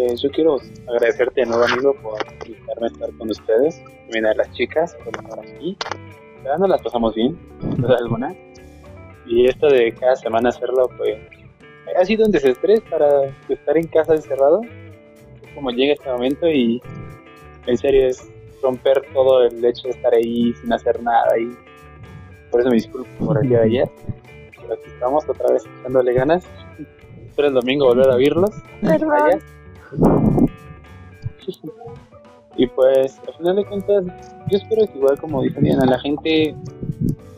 Pues yo quiero agradecerte de nuevo, amigo, por invitarme a estar con ustedes, terminar las chicas, por estar aquí. Ya no las pasamos bien, duda alguna. Y esto de cada semana hacerlo, pues, ha sido un desestrés para estar en casa encerrado. Como llega este momento y en serio es romper todo el hecho de estar ahí sin hacer nada y por eso me disculpo por el día de ayer. Pero aquí estamos otra vez echándole ganas. Espero el domingo volver a verlos. Perdón. Y pues, al final de cuentas, yo espero que igual como dijo Diana, la gente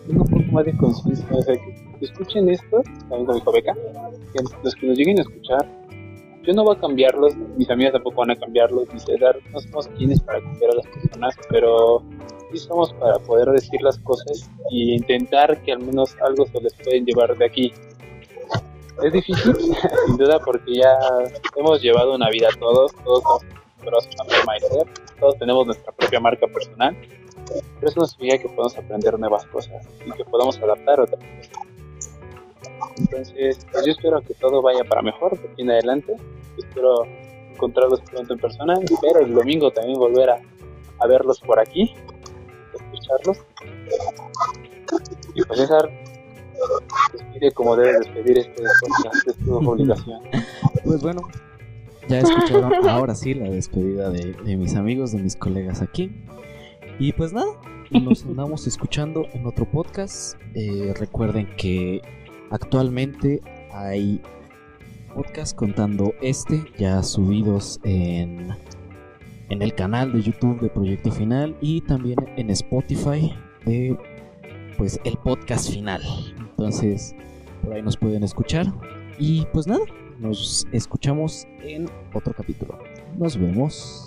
tenga un poco más de conciencia, o sea, que escuchen esto, también con mi Beca, que los que nos lleguen a escuchar, yo no voy a cambiarlos, mis amigas tampoco van a cambiarlos, ni César, no somos quienes para cambiar a las personas, pero sí somos para poder decir las cosas y intentar que al menos algo se les pueden llevar de aquí. Es difícil, sin duda, porque ya hemos llevado una vida todos, todos ser, todos tenemos nuestra propia marca personal, pero eso no significa que podamos aprender nuevas cosas y que podamos adaptar otras cosas. Entonces, pues yo espero que todo vaya para mejor de aquí en adelante. Espero encontrarlos pronto en persona. Espero el domingo también volver a, verlos por aquí, escucharlos. Y pues despide como debe despedir este podcast, es tu obligación. Pues bueno, ya escucharon ahora sí la despedida de, de mis amigos, de mis colegas aquí. Y pues nada, nos andamos escuchando en otro podcast. Eh, recuerden que actualmente hay podcasts contando este ya subidos en, en el canal de YouTube de Proyecto Final y también en Spotify de pues el podcast final. Entonces por ahí nos pueden escuchar y pues nada, nos escuchamos en otro capítulo. Nos vemos.